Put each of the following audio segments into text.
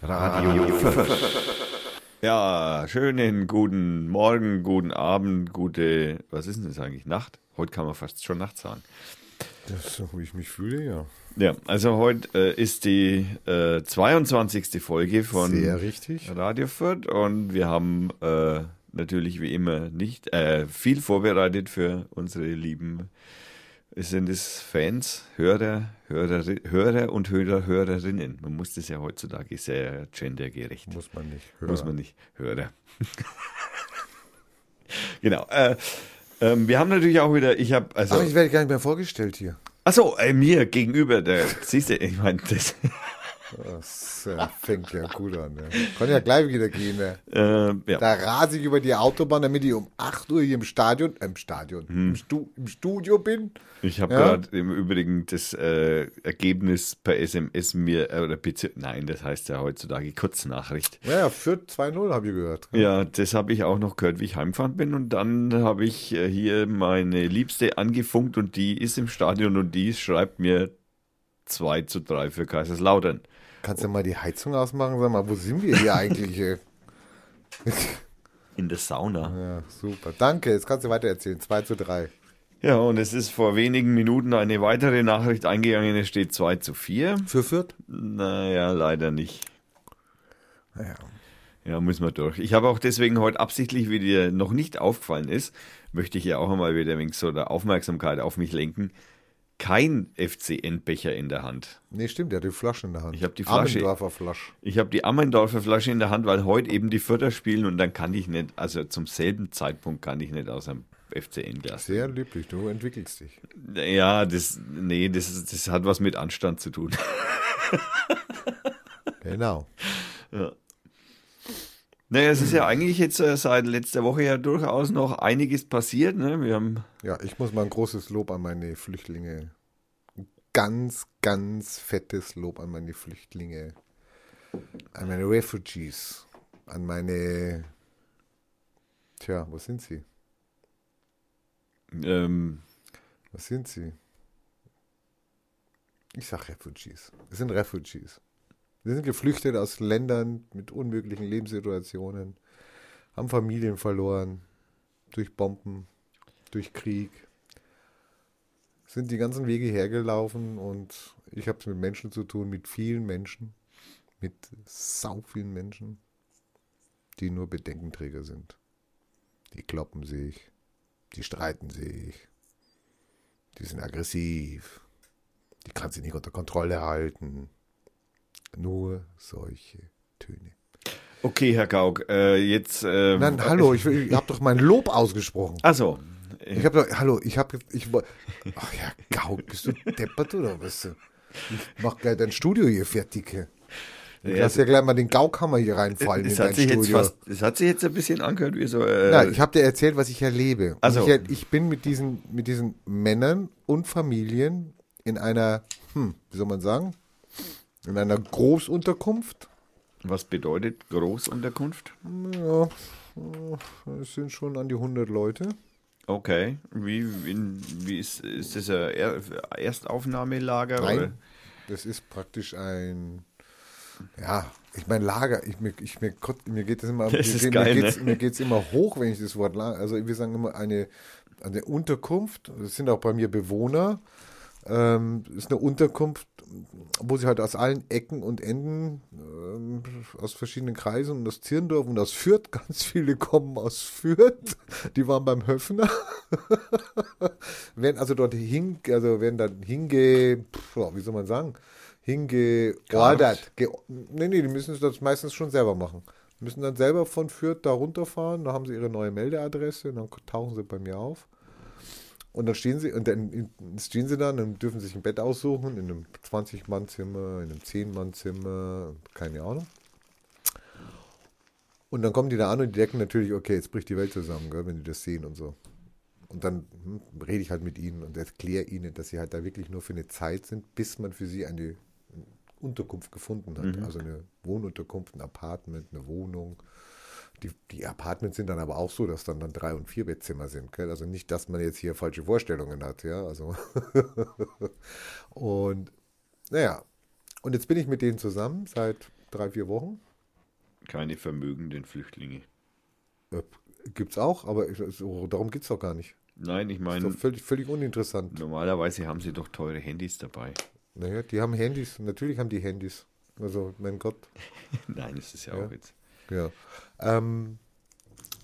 Radio Ja, schönen guten Morgen, guten Abend, gute, was ist denn das eigentlich? Nacht? Heute kann man fast schon Nacht sagen. Das ist so, wie ich mich fühle, ja. Ja, also heute äh, ist die äh, 22. Folge von Sehr richtig. Radio Fürth und wir haben äh, natürlich wie immer nicht äh, viel vorbereitet für unsere lieben sind es Fans, Hörer, Hörer, Hörer und Hörer, Hörerinnen. Man muss das ja heutzutage sehr gendergerecht. Muss man nicht. Hörer. Muss man nicht. Hörer. genau. Äh, ähm, wir haben natürlich auch wieder, ich habe also. Ach, ich werde gar nicht mehr vorgestellt hier. Achso, äh, mir gegenüber, der, siehst du, ich meine, das. Das äh, fängt ja gut an. Ja. Kann ja gleich wieder gehen. Ja. Äh, ja. Da rase ich über die Autobahn, damit ich um 8 Uhr hier im Stadion, äh, im Stadion, hm. im, Stu, im, Studio bin. Ich habe ja. gerade im Übrigen das äh, Ergebnis per SMS mir, äh, oder PC, nein, das heißt ja heutzutage Kurznachricht. Ja, ja für 2-0 habe ich gehört. Ja, das habe ich auch noch gehört, wie ich heimgefahren bin. Und dann habe ich äh, hier meine Liebste angefunkt und die ist im Stadion und die schreibt mir 2 zu 3 für Kaiserslautern. Kannst du mal die Heizung ausmachen? Sag mal, wo sind wir hier eigentlich? In der Sauna. Ja, super. Danke, jetzt kannst du weiter erzählen. 2 zu 3. Ja, und es ist vor wenigen Minuten eine weitere Nachricht eingegangen, es steht 2 zu 4. Für Fürth? Naja, leider nicht. Naja. Ja, müssen wir durch. Ich habe auch deswegen heute absichtlich, wie dir noch nicht aufgefallen ist, möchte ich ja auch einmal wieder ein wenig so der Aufmerksamkeit auf mich lenken kein FCN-Becher in der Hand. Nee, stimmt, er hat die Flasche in der Hand. Ich habe die Flasche. Amendorfer Flasche. Ich habe die Amendorfer Flasche in der Hand, weil heute eben die Vierter spielen und dann kann ich nicht, also zum selben Zeitpunkt kann ich nicht aus einem FCN-Glas. Sehr lieblich, du entwickelst dich. Ja, das, nee, das, das hat was mit Anstand zu tun. genau. Ja. Naja, es ist ja eigentlich jetzt äh, seit letzter Woche ja durchaus noch einiges passiert. Ne? Wir haben ja, ich muss mal ein großes Lob an meine Flüchtlinge. Ganz, ganz fettes Lob an meine Flüchtlinge. An meine Refugees. An meine. Tja, wo sind sie? Ähm. Was sind sie? Ich sag Refugees. Es sind Refugees. Sie sind geflüchtet aus Ländern mit unmöglichen Lebenssituationen, haben Familien verloren durch Bomben, durch Krieg. Sind die ganzen Wege hergelaufen und ich habe es mit Menschen zu tun, mit vielen Menschen, mit sau vielen Menschen, die nur Bedenkenträger sind. Die kloppen sich, die streiten sich, die sind aggressiv, die kann sie nicht unter Kontrolle halten nur solche Töne. Okay, Herr Gauck, äh, jetzt. Äh, Nein, hallo, ich, ich habe doch mein Lob ausgesprochen. Also. Ich habe doch, hallo, ich habe, ich Ach ja, Gauck, bist du deppert oder was? Ich mach gleich dein Studio hier fertig. Du ja, ja gleich mal den Gaukhammer hier reinfallen in dein Studio. Fast, das hat sich jetzt ein bisschen angehört wie so. Äh, ja, ich habe dir erzählt, was ich erlebe. Also. Ich, ich, bin mit diesen, mit diesen Männern und Familien in einer, hm, wie soll man sagen, in einer Großunterkunft. Was bedeutet Großunterkunft? Ja, es sind schon an die 100 Leute. Okay. Wie, wie, wie ist, ist das ein Erstaufnahmelager? Nein, oder? das ist praktisch ein, ja, ich meine Lager, ich, mir, ich, mir, mir geht es immer, das mir, geil, mir, geht's, ne? mir geht's immer hoch, wenn ich das Wort Lager, also wir sagen immer eine, eine Unterkunft, das sind auch bei mir Bewohner, ähm, ist eine Unterkunft, wo sie halt aus allen Ecken und Enden, ähm, aus verschiedenen Kreisen und aus Zirndorf und aus Fürth, ganz viele kommen aus Fürth, die waren beim Höfner, werden also dort hin, also werden dann hinge, wie soll man sagen, hingeordert. Ge nee, nee, die müssen das meistens schon selber machen. Die müssen dann selber von Fürth da runterfahren, da haben sie ihre neue Meldeadresse und dann tauchen sie bei mir auf. Und dann stehen sie, und dann stehen sie dann und dürfen sich ein Bett aussuchen, in einem 20-Mann-Zimmer, in einem 10-Mann-Zimmer, keine Ahnung. Und dann kommen die da an und die decken natürlich, okay, jetzt bricht die Welt zusammen, gell, wenn die das sehen und so. Und dann hm, rede ich halt mit ihnen und erkläre ihnen, dass sie halt da wirklich nur für eine Zeit sind, bis man für sie eine Unterkunft gefunden hat. Mhm. Also eine Wohnunterkunft, ein Apartment, eine Wohnung, die, die Apartments sind dann aber auch so, dass dann, dann drei- und vier Bettzimmer sind. Gell? Also nicht, dass man jetzt hier falsche Vorstellungen hat, ja. Also und naja, und jetzt bin ich mit denen zusammen seit drei, vier Wochen. Keine vermögenden Flüchtlinge. Äh, gibt's auch, aber so, darum geht's doch gar nicht. Nein, ich meine, völlig, völlig uninteressant. normalerweise haben sie doch teure Handys dabei. Naja, die haben Handys. Natürlich haben die Handys. Also, mein Gott. Nein, das ist ja, Ja. auch jetzt. Ja. Ähm,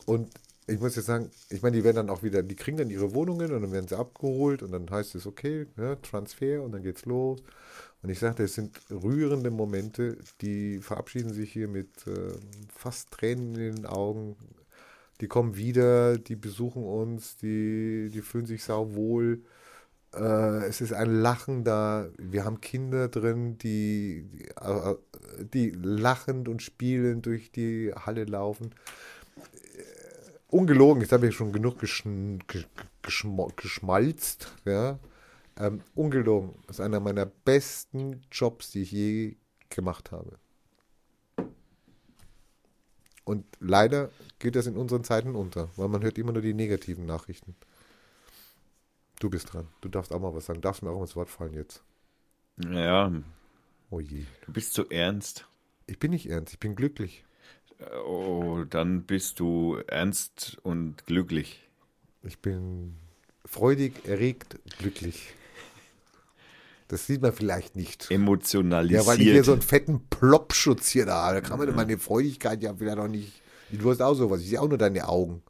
und ich muss jetzt sagen, ich meine, die werden dann auch wieder, die kriegen dann ihre Wohnungen und dann werden sie abgeholt und dann heißt es, okay, ne, Transfer und dann geht's los. Und ich sagte, es sind rührende Momente, die verabschieden sich hier mit äh, fast Tränen in den Augen. Die kommen wieder, die besuchen uns, die, die fühlen sich sauwohl. Äh, es ist ein Lachen da. Wir haben Kinder drin, die, die, äh, lachend und spielend durch die Halle laufen. Äh, ungelogen, jetzt habe ich schon genug geschn, gesch, geschmo, geschmalzt. Ja? Ähm, ungelogen, das ist einer meiner besten Jobs, die ich je gemacht habe. Und leider geht das in unseren Zeiten unter, weil man hört immer nur die negativen Nachrichten. Du bist dran. Du darfst auch mal was sagen. Darfst mir auch mal ins Wort fallen jetzt. Naja, Oh je. du bist so ernst. Ich bin nicht ernst, ich bin glücklich. Oh, dann bist du ernst und glücklich. Ich bin freudig, erregt, glücklich. Das sieht man vielleicht nicht. Emotionalisiert. Ja, weil ich hier so einen fetten Ploppschutz hier da habe. Da kann man meine Freudigkeit ja vielleicht noch nicht. Du hast auch sowas. Ich sehe auch nur deine Augen.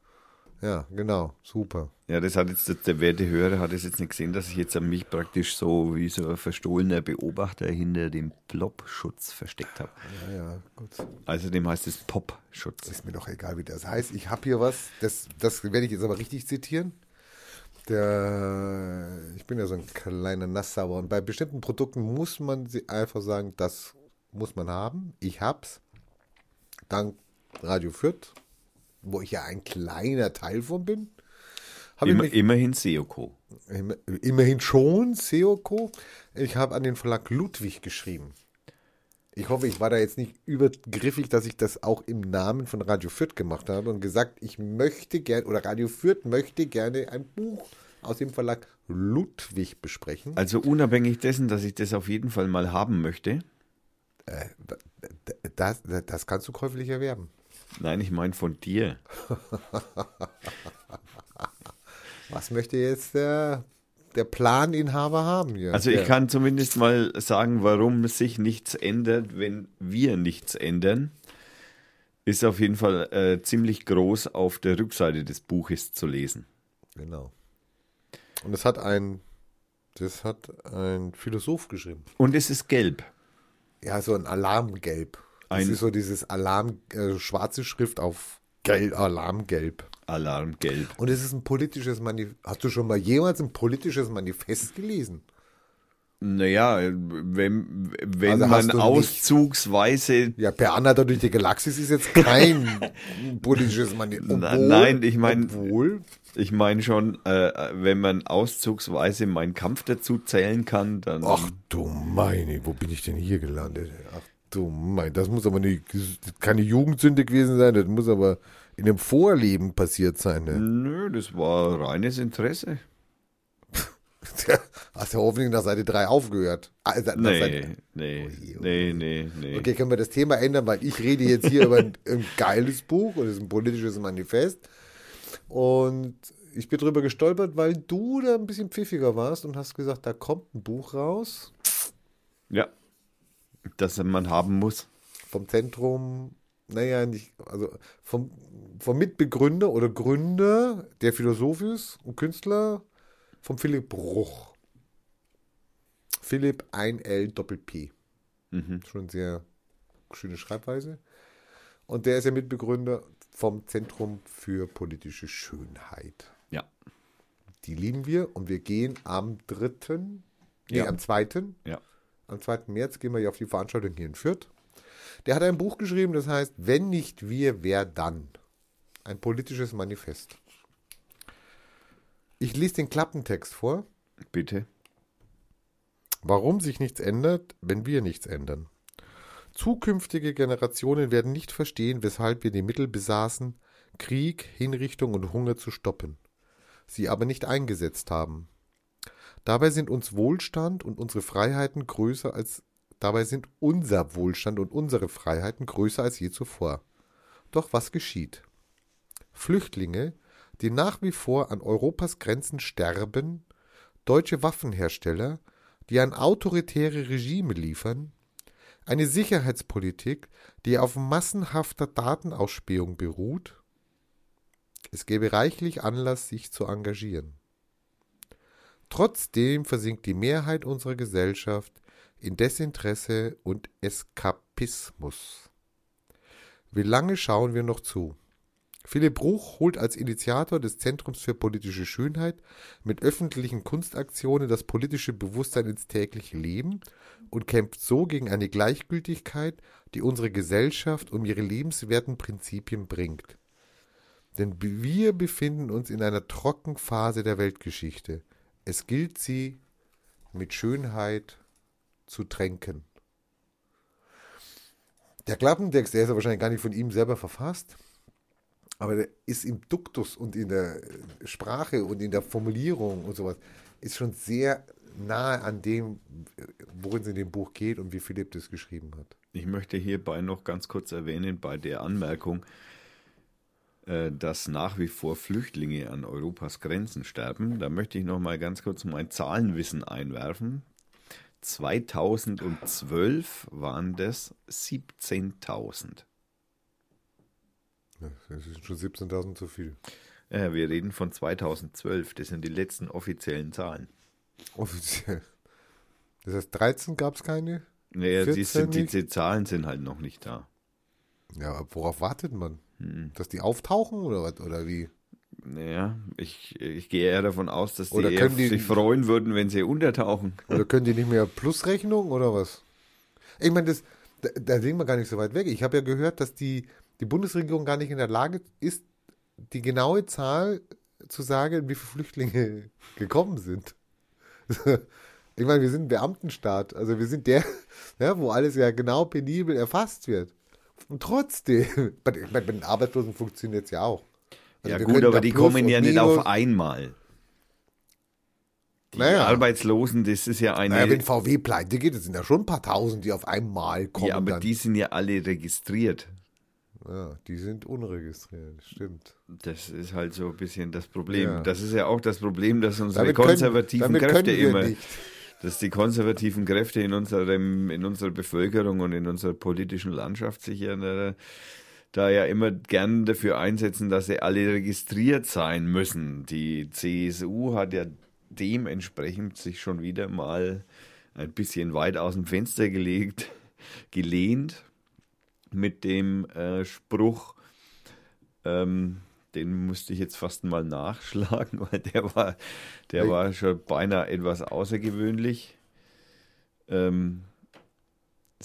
Ja, genau. Super. Ja, das hat jetzt der werte Hörer hat es jetzt nicht gesehen, dass ich jetzt an mich praktisch so wie so ein verstohlener Beobachter hinter dem Plop-Schutz versteckt habe. Ja, ja, gut. Außerdem heißt es Pop-Schutz. Ist mir doch egal, wie das heißt. Ich habe hier was, das, das werde ich jetzt aber richtig zitieren. Der, ich bin ja so ein kleiner Nasssauer und bei bestimmten Produkten muss man sie einfach sagen, das muss man haben. Ich hab's. Dank Radio Fürth, wo ich ja ein kleiner Teil von bin. Immer, mich immerhin Seoko. Immer- Immerhin schon, Seoko. Ich habe an den Verlag Ludwig geschrieben. Ich hoffe, ich war da jetzt nicht übergriffig, dass ich das auch im Namen von Radio Fürth gemacht habe und gesagt, ich möchte gerne, oder Radio Fürth möchte gerne ein Buch aus dem Verlag Ludwig besprechen. Also unabhängig dessen, dass ich das auf jeden Fall mal haben möchte. Das, das kannst du käuflich erwerben. Nein, ich meine von dir. Was möchte jetzt der, der Planinhaber haben hier? Also ich kann zumindest mal sagen, warum sich nichts ändert, wenn wir nichts ändern. Ist auf jeden Fall äh, ziemlich groß auf der Rückseite des Buches zu lesen. Genau. Und das hat ein, das hat ein Philosoph geschrieben. Und es ist gelb. Ja, so ein Alarmgelb. Das Ein- ist so dieses Alarm, äh, schwarze Schrift auf Gelb, Alarmgelb. Alarmgelb. Und es ist ein politisches Manifest. Hast du schon mal jemals ein politisches Manifest gelesen? Naja, wenn, wenn Also man du nicht- auszugsweise. Ja, per Anhalter durch die Galaxis ist jetzt kein politisches Manifest. Nein, ich mein- Obwohl, Ich meine schon, äh, wenn man auszugsweise meinen Kampf dazu zählen kann, dann. ach du meine, wo bin ich denn hier gelandet? Ach du mein, das muss aber nicht, keine Jugendsünde gewesen sein, das muss aber in einem Vorleben passiert sein. Ne? Nö, das war reines Interesse. Hast ja hoffentlich nach Seite 3 aufgehört. Also, Nee, Seite- nee, Ui, ui. nee, nee, nee. Okay, können wir das Thema ändern, weil ich rede jetzt hier über ein, ein geiles Buch und es ist ein politisches Manifest. Und ich bin drüber gestolpert, weil du da ein bisschen pfiffiger warst und hast gesagt, da kommt ein Buch raus Ja, das man haben muss. vom Zentrum, naja, nicht, also vom, vom Mitbegründer oder Gründer, der Philosoph ist und Künstler, vom Philipp Bruch. Philipp 1L Doppel P. Mhm. Schon sehr schöne Schreibweise. Und der ist ja Mitbegründer vom Zentrum für politische Schönheit. Ja, Die lieben wir und wir gehen am 3., nee, Ja. am 2., ja. Am 2. März gehen wir ja auf die Veranstaltung hier in Fürth. Der hat ein Buch geschrieben, das heißt, wenn nicht wir, wer dann? Ein politisches Manifest. Ich lese den Klappentext vor. Bitte. Warum sich nichts ändert, wenn wir nichts ändern. Zukünftige Generationen werden nicht verstehen, weshalb wir die Mittel besaßen, Krieg, Hinrichtung und Hunger zu stoppen, sie aber nicht eingesetzt haben. Dabei sind uns Wohlstand und unsere Freiheiten größer als Dabei sind unser Wohlstand und unsere Freiheiten größer als je zuvor. Doch was geschieht? Flüchtlinge, die nach wie vor an Europas Grenzen sterben, deutsche Waffenhersteller, die an autoritäre Regime liefern, eine Sicherheitspolitik, die auf massenhafter Datenausspähung beruht, es gäbe reichlich Anlass, sich zu engagieren. Trotzdem versinkt die Mehrheit unserer Gesellschaft in Desinteresse und Eskapismus. Wie lange schauen wir noch zu? Philipp Bruch holt als Initiator des Zentrums für politische Schönheit mit öffentlichen Kunstaktionen das politische Bewusstsein ins tägliche Leben und kämpft so gegen eine Gleichgültigkeit, die unsere Gesellschaft um ihre lebenswerten Prinzipien bringt. Denn wir befinden uns in einer Trockenphase der Weltgeschichte. Es gilt sie mit Schönheit zu tränken. Der Klappentext, der ist ja wahrscheinlich gar nicht von ihm selber verfasst, aber der ist im Duktus und in der Sprache und in der Formulierung und sowas, ist schon sehr nahe an dem, worin es in dem Buch geht und wie Philipp das geschrieben hat. Ich möchte hierbei noch ganz kurz erwähnen, bei der Anmerkung, dass nach wie vor Flüchtlinge an Europas Grenzen sterben. Da möchte ich noch mal ganz kurz mein Zahlenwissen einwerfen. 2012 waren das 17.000. Ja, das ist schon 17.000 zu viel. Ja, wir reden von 2012. Das sind die letzten offiziellen Zahlen. Offiziell. Das heißt, 13 gab es keine? Naja, die, sind, die, die Zahlen sind halt noch nicht da. Ja, aber worauf wartet man? Hm. Dass die auftauchen oder was? Oder wie? Naja, ich, ich gehe eher davon aus, dass die, oder eher die sich freuen würden, wenn sie untertauchen. Oder können die nicht mehr Plusrechnung oder was? Ich meine, das, da, da sehen wir gar nicht so weit weg. Ich habe ja gehört, dass die, die Bundesregierung gar nicht in der Lage ist, die genaue Zahl zu sagen, wie viele Flüchtlinge gekommen sind. Ich meine, wir sind ein Beamtenstaat. Also wir sind der, ja, wo alles ja genau penibel erfasst wird. Und trotzdem, bei, bei den Arbeitslosen funktioniert es ja auch. Also ja gut, aber die kommen ja nicht auf einmal. Die naja. Arbeitslosen, das ist ja eine. Naja, wenn VW pleite geht, das sind ja schon ein paar tausend, die auf einmal kommen. Ja, aber dann. die sind ja alle registriert. Ja, die sind unregistriert, stimmt. Das ist halt so ein bisschen das Problem. Ja. Das ist ja auch das Problem, dass unsere damit konservativen können, Kräfte immer. Nicht dass die konservativen Kräfte in, unserem, in unserer Bevölkerung und in unserer politischen Landschaft sich ja äh, da ja immer gern dafür einsetzen, dass sie alle registriert sein müssen. Die CSU hat ja dementsprechend sich schon wieder mal ein bisschen weit aus dem Fenster gelegt, gelehnt mit dem äh, Spruch, ähm, den musste ich jetzt fast mal nachschlagen, weil der war, der war schon beinahe etwas außergewöhnlich. Ähm,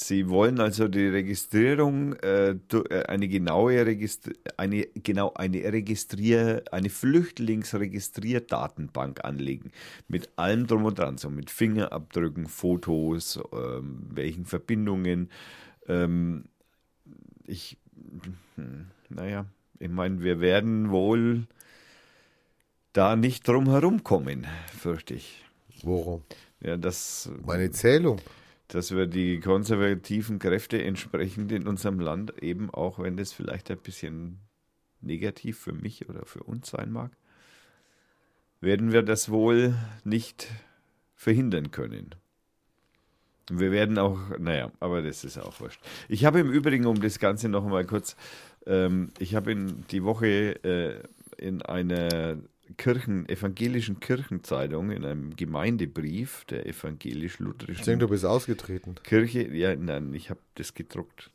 Sie wollen also die Registrierung, äh, äh eine genaue Registri eine, genau, eine Registrier, eine Flüchtlingsregistrierdatenbank anlegen. Mit allem drum und dran, so mit Fingerabdrücken, Fotos, ähm, welchen Verbindungen. Ähm, ich, hm, naja, ich meine, wir werden wohl da nicht drum herum kommen, fürchte ich. Worum? Ja, das. Meine Zählung. Dass wir die konservativen Kräfte entsprechend in unserem Land eben, auch wenn das vielleicht ein bisschen negativ für mich oder für uns sein mag, werden wir das wohl nicht verhindern können. Wir werden auch, naja, aber das ist auch wurscht. Ich habe im Übrigen, um das Ganze noch mal kurz ähm, ich habe in die Woche äh, in einer Kirchen, evangelischen Kirchenzeitung, in einem Gemeindebrief der evangelisch-lutherischen. Ich denke, du bist ausgetreten. Kirche, ja, nein, ich habe das gedruckt.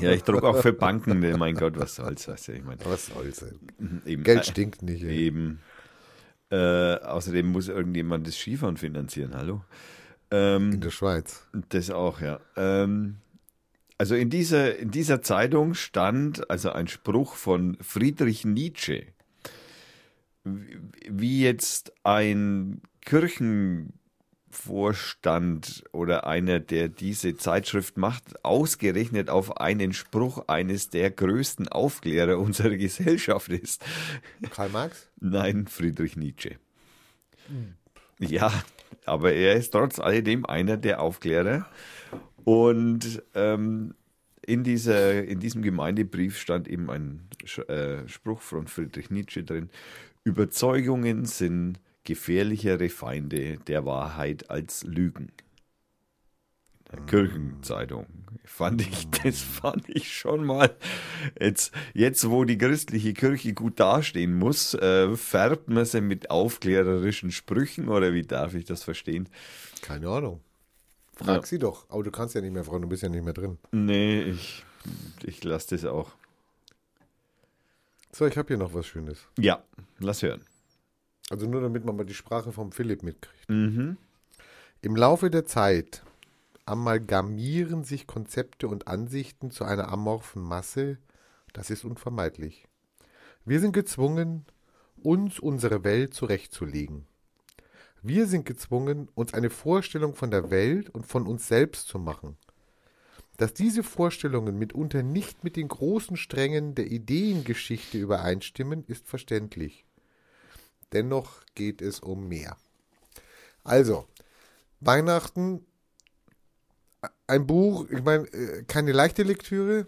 ja, ich drucke auch für Banken, ne, mein Gott, was soll's, weißt du, ich meine. Was soll's, eben, Geld stinkt nicht. Ey. Eben. Äh, außerdem muss irgendjemand das Skifahren finanzieren, hallo? Ähm, in der Schweiz. Das auch, ja. Ähm, also in dieser, in dieser Zeitung stand also ein Spruch von Friedrich Nietzsche, wie jetzt ein Kirchenvorstand oder einer, der diese Zeitschrift macht, ausgerechnet auf einen Spruch eines der größten Aufklärer unserer Gesellschaft ist. Karl Marx? Nein, Friedrich Nietzsche. Ja, aber er ist trotz alledem einer der Aufklärer. Und ähm, in, dieser, in diesem Gemeindebrief stand eben ein äh, Spruch von Friedrich Nietzsche drin. Überzeugungen sind gefährlichere Feinde der Wahrheit als Lügen. Kirchenzeitung. Fand ich, das fand ich schon mal. Jetzt, jetzt wo die christliche Kirche gut dastehen muss, äh, färbt man sie mit aufklärerischen Sprüchen oder wie darf ich das verstehen? Keine Ahnung. Frag Ja. sie doch. Aber du kannst ja nicht mehr fragen, du bist ja nicht mehr drin. Nee, ich, ich lasse das auch. So, ich habe hier noch was Schönes. Ja, lass hören. Also nur damit man mal die Sprache vom Philipp mitkriegt. Mhm. Im Laufe der Zeit amalgamieren sich Konzepte und Ansichten zu einer amorphen Masse. Das ist unvermeidlich. Wir sind gezwungen, uns unsere Welt zurechtzulegen. Wir sind gezwungen, uns eine Vorstellung von der Welt und von uns selbst zu machen. Dass diese Vorstellungen mitunter nicht mit den großen Strängen der Ideengeschichte übereinstimmen, ist verständlich. Dennoch geht es um mehr. Also, Weihnachten, ein Buch, ich meine, äh, keine leichte Lektüre.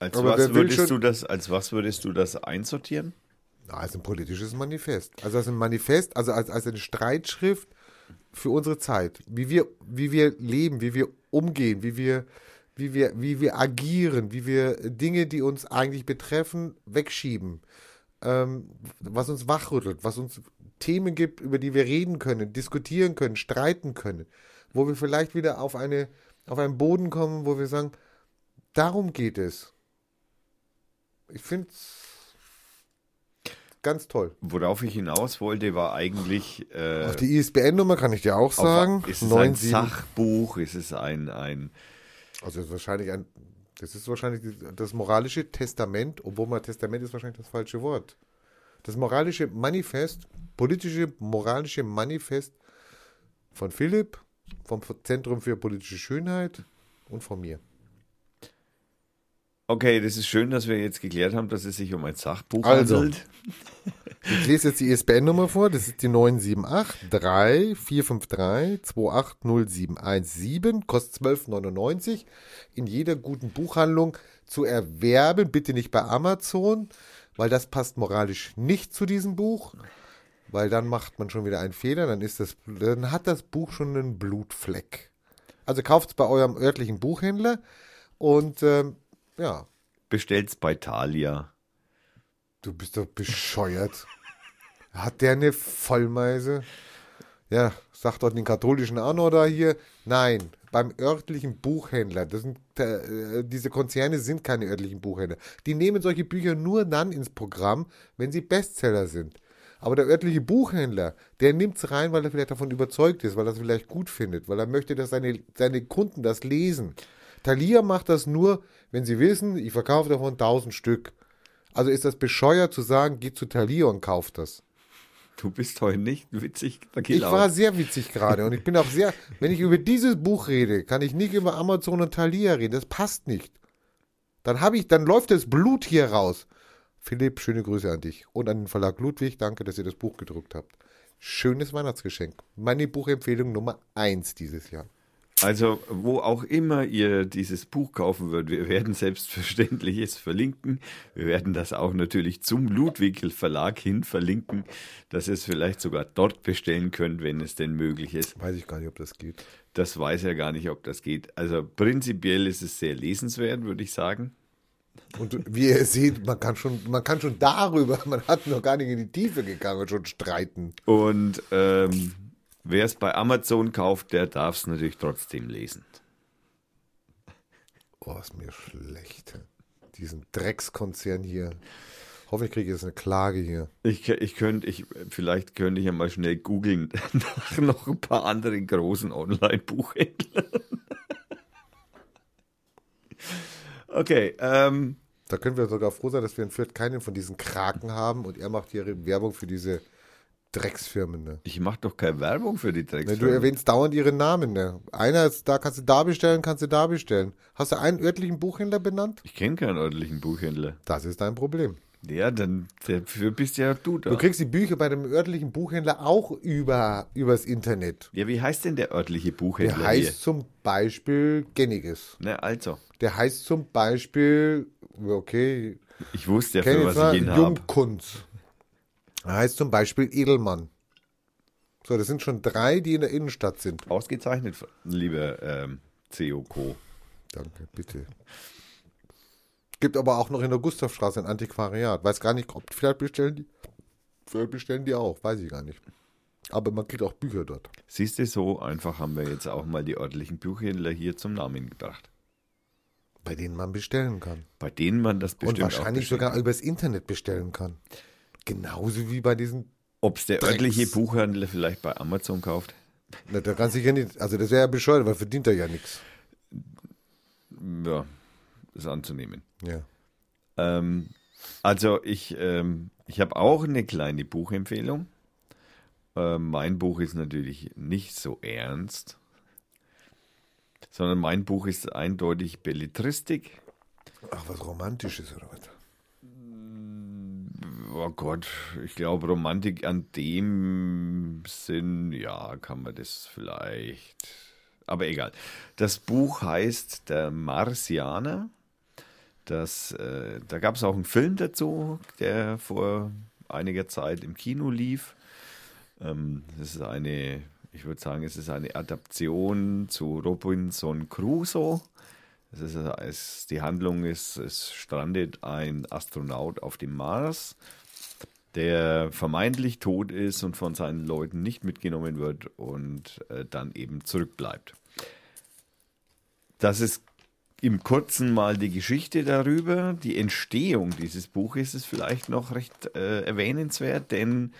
Als was würdest du das, als was würdest du das einsortieren? Na, als ein politisches Manifest. Also als ein Manifest, also als, als eine Streitschrift für unsere Zeit. Wie wir, wie wir leben, wie wir umgehen, wie wir, wie wir, wie wir agieren, wie wir Dinge, die uns eigentlich betreffen, wegschieben. Ähm, was uns wachrüttelt, was uns Themen gibt, über die wir reden können, diskutieren können, streiten können. Wo wir vielleicht wieder auf eine, auf einen Boden kommen, wo wir sagen, darum geht es. Ich finde es ganz toll. Worauf ich hinaus wollte, war eigentlich äh, Auf die ISBN-Nummer kann ich dir auch auf- sagen. ist es ein 97 Sachbuch, ist es ein, ein Also ist wahrscheinlich ein, das ist wahrscheinlich das moralische Testament, obwohl mal Testament ist wahrscheinlich das falsche Wort. Das moralische Manifest, politische moralische Manifest von Philipp, vom Zentrum für politische Schönheit und von mir. Okay, das ist schön, dass wir jetzt geklärt haben, dass es sich um ein Sachbuch Also. handelt. Ich lese jetzt die ISBN-Nummer vor, das ist die 978 3453 2807117, kostet 12,99 in jeder guten Buchhandlung zu erwerben, bitte nicht bei Amazon, weil das passt moralisch nicht zu diesem Buch, weil dann macht man schon wieder einen Fehler, dann ist das, dann hat das Buch schon einen Blutfleck. Also kauft es bei eurem örtlichen Buchhändler und ähm, ja, Bestellt's bei Thalia. Du bist doch bescheuert. Hat der eine Vollmeise? Ja, sagt doch den katholischen noch da hier. Nein, beim örtlichen Buchhändler. Das sind, äh, diese Konzerne sind keine örtlichen Buchhändler. Die nehmen solche Bücher nur dann ins Programm, wenn sie Bestseller sind. Aber der örtliche Buchhändler, der nimmt es rein, weil er vielleicht davon überzeugt ist, weil er es vielleicht gut findet, weil er möchte, dass seine, seine Kunden das lesen. Thalia macht das nur, wenn sie wissen, ich verkaufe davon 1000 Stück. Also ist das bescheuert zu sagen, geht zu Thalia und kauft das. Du bist heute nicht witzig Ich gelaunt. war sehr witzig gerade und ich bin auch sehr, wenn ich über dieses Buch rede, kann ich nicht über Amazon und Thalia reden. Das passt nicht. Dann habe ich, dann läuft das Blut hier raus. Philipp, schöne Grüße an dich und an den Verlag Ludwig. Danke, dass ihr das Buch gedruckt habt. Schönes Weihnachtsgeschenk. Meine Buchempfehlung Nummer eins dieses Jahr. Also, wo auch immer ihr dieses Buch kaufen würdet, wir werden selbstverständlich es verlinken. Wir werden das auch natürlich zum Ludwig Verlag hin verlinken, dass ihr es vielleicht sogar dort bestellen könnt, wenn es denn möglich ist. Weiß ich gar nicht, ob das geht. Das weiß ja gar nicht, ob das geht. Also prinzipiell ist es sehr lesenswert, würde ich sagen. Und wie ihr seht, man kann schon, man kann schon darüber, man hat noch gar nicht in die Tiefe gegangen schon streiten. Und ähm, wer es bei Amazon kauft, der darf es natürlich trotzdem lesen. Oh, ist mir schlecht. Diesen Dreckskonzern hier. Hoffentlich kriege ich jetzt eine Klage hier. Ich, ich könnte, ich, vielleicht könnte ich ja mal schnell googeln nach noch ein paar anderen großen Online-Buchhändlern. Okay, ähm, Da können wir sogar froh sein, dass wir in Fürth keinen von diesen Kraken haben und er macht hier Werbung für diese Drecksfirmen. Ne? ich mache doch keine Werbung für die Ne, Drecks. du erwähnst dauernd ihre Namen. Ne? Einer ist da, kannst du da bestellen, kannst du da bestellen. Hast du einen örtlichen Buchhändler benannt? ich kenne keinen ordentlichen Buchhändler. Das ist dein Problem. Ja, dann dafür bist ja du da. Du kriegst die Bücher bei dem örtlichen Buchhändler auch über übers Internet. Ja, wie heißt denn der örtliche Der Buchhändler heißt hier? zum Beispiel Genniges. Ne, also, Der heißt zum Beispiel, okay, ich wusste ja, für was mal ich ihn habe. Jungkunz. Er heißt zum Beispiel Edelmann. So, das sind schon drei, die in der Innenstadt sind. Ausgezeichnet, lieber ähm, COCO. Danke, bitte. Gibt aber auch noch in der Gustavstraße ein Antiquariat. Weiß gar nicht, ob vielleicht bestellen die. Vielleicht bestellen die auch, weiß ich gar nicht. Aber man kriegt auch Bücher dort. Siehst du, so einfach haben wir jetzt auch mal die örtlichen Buchhändler hier zum Namen gebracht. Bei denen man bestellen kann. Bei denen man das bestimmt Und wahrscheinlich sogar übers Internet bestellen kann. Genauso wie bei diesen. Ob es der Drecks. örtliche Buchhändler vielleicht bei Amazon kauft? Na, da kann sich ja nicht. Also, das wäre ja bescheuert, weil verdient er ja nichts. Ja, ist anzunehmen. Ja. Ähm, also ich, ähm, ich habe auch eine kleine Buchempfehlung. Ähm, mein Buch ist natürlich nicht so ernst, sondern mein Buch ist eindeutig Belletristik. Ach, was Romantisches oder was? Oh Gott, ich glaube Romantik an dem Sinn, ja, kann man das vielleicht. Aber egal. Das Buch heißt Der Marsianer. Das, äh, da gab es auch einen Film dazu, der vor einiger Zeit im Kino lief. Ähm, das ist eine, ich würde sagen, es ist eine Adaption zu Robinson Crusoe. Es ist, es, die Handlung ist, es strandet ein Astronaut auf dem Mars, der vermeintlich tot ist und von seinen Leuten nicht mitgenommen wird und äh, dann eben zurückbleibt. Das ist im Kurzen mal die Geschichte darüber. Die Entstehung dieses Buches ist vielleicht noch recht äh, erwähnenswert, denn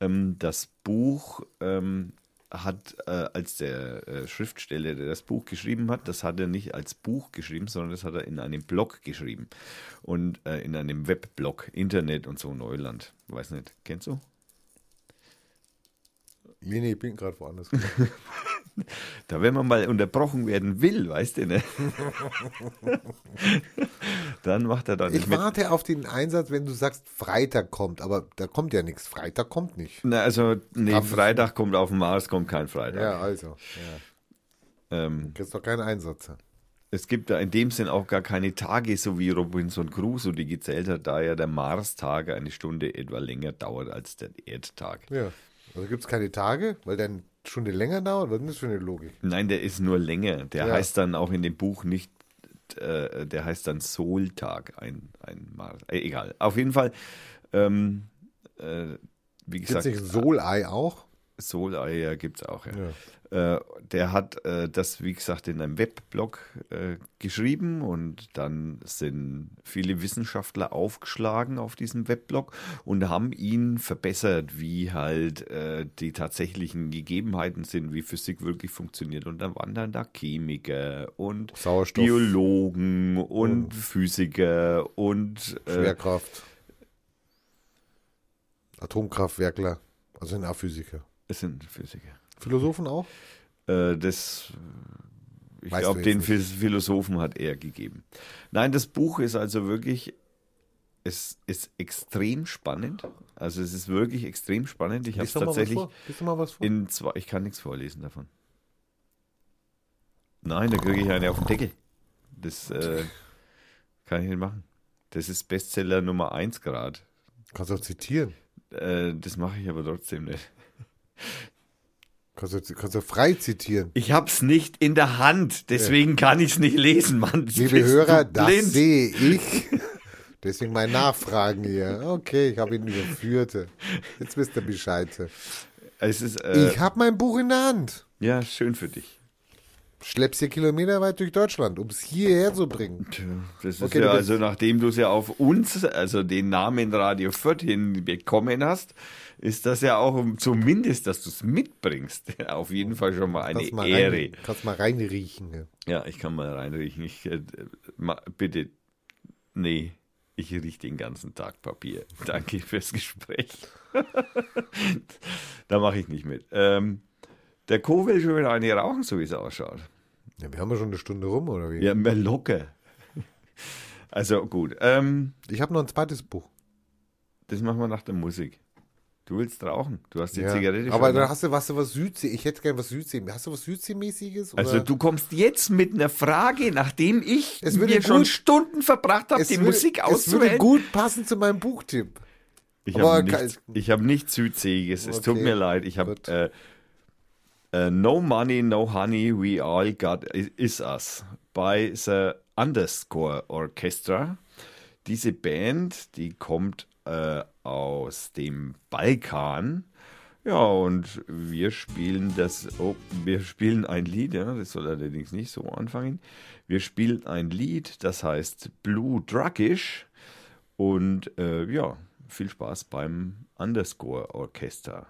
ähm, das Buch ähm, hat, äh, als der äh, Schriftsteller, der das Buch geschrieben hat, das hat er nicht als Buch geschrieben, sondern das hat er in einem Blog geschrieben. Und äh, in einem Webblog, Internet und so Neuland. Weiß nicht, kennst du? Nee, nee, ich bin gerade woanders. Da, wenn man mal unterbrochen werden will, weißt du, ne? dann macht er da nicht Ich mit. warte auf den Einsatz, wenn du sagst, Freitag kommt, aber da kommt ja nichts. Freitag kommt nicht. Na, also, nee, Haben- Freitag kommt auf den Mars, kommt kein Freitag. Ja, also. Ja. Ähm, Kriegst doch keinen Einsatz. es gibt da in dem Sinn auch gar keine Tage, so wie Robinson Crusoe die gezählt hat, da ja der Mars-Tag eine Stunde etwa länger dauert als der Erdtag. Ja. Also gibt es keine Tage, weil dann Stunde länger dauert? Was ist das für eine Logik? Nein, der ist nur länger. Der Ja. heißt dann auch in dem Buch nicht, äh, der heißt dann Soltag, ein, ein Mars. Äh, egal. Auf jeden Fall, ähm, äh, wie Gibt es gesagt, nicht Solei auch? Soleier gibt es auch, ja. Äh, der hat äh, das, wie gesagt, in einem Webblog äh, geschrieben und dann sind viele Wissenschaftler aufgeschlagen auf diesem Webblog und haben ihn verbessert, wie halt äh, die tatsächlichen Gegebenheiten sind, wie Physik wirklich funktioniert. Und dann waren dann da Chemiker und Sauerstoff. Biologen und, Und- Physiker und äh, Schwerkraft. Atomkraftwerkler. Also sind auch Physiker. Es sind Physiker. Philosophen auch? Äh, das, ich glaube, den nicht. Phil- Philosophen hat er gegeben. Nein, das Buch ist also wirklich, es ist extrem spannend. Also es ist wirklich extrem spannend. Ich habe es tatsächlich in zwei, ich kann nichts vorlesen davon. Nein, da kriege ich eine auf den Deckel. Das äh, kann ich nicht machen. Das ist Bestseller Nummer 1 Grad. Kannst du auch zitieren. Äh, das mache ich aber trotzdem nicht. Kannst du, kannst du frei zitieren. Ich hab's nicht in der Hand, deswegen kann ich's nicht lesen, Mann. Liebe Hörer, das sehe ich. Deswegen mein Nachfragen hier. Okay, ich habe ihn überführt. Jetzt wisst ihr Bescheid. Es ist, äh, Ich habe mein Buch in der Hand. ja, schön für dich. Schlepp's hier kilometerweit durch Deutschland, um es hierher zu bringen. Das ist Okay, ja, also nachdem du es ja auf uns, also den Namen Radio Fürth hin bekommen hast, ist das ja auch um, zumindest, dass du es mitbringst. Auf jeden Fall schon mal eine Kannst mal, Ehre. rein, kannst mal reinriechen. ja. Ja, ich kann mal reinriechen. Ich, äh, ma, bitte, nee, ich rieche den ganzen Tag Papier. Danke fürs Gespräch. da mache ich nicht mit. Ähm, der Co will schon wieder eine rauchen, so wie es ausschaut. Ja, wir haben ja schon eine Stunde rum, oder wie? Ja, mehr locker. Also gut. Ähm, Ich habe noch ein zweites Buch. das machen wir nach der Musik. Du willst rauchen. Du hast die Ja. Zigarette Aber schon. dann hast du was, was Südsee. Ich hätte gern was Südsee. Hast du was Südseemäßiges? also du kommst jetzt mit einer Frage, nachdem ich Es mir schon gut- Stunden verbracht habe, die würde, Musik Es würde auszuwählen. gut passen zu meinem Buchtipp. Ich habe nichts, ich hab nichts Südseeiges. Es tut Okay, mir leid. Ich habe äh, äh, No Money, No Honey, We All Got Is Us bei The Underscore Orchestra. Diese Band, die kommt äh, aus dem Balkan. Ja, und wir spielen das, oh, wir spielen ein Lied, ja, das soll allerdings nicht so anfangen. Wir spielen ein Lied, das heißt Blue Druggish. Und äh, ja, viel Spaß beim Underscore Orchester.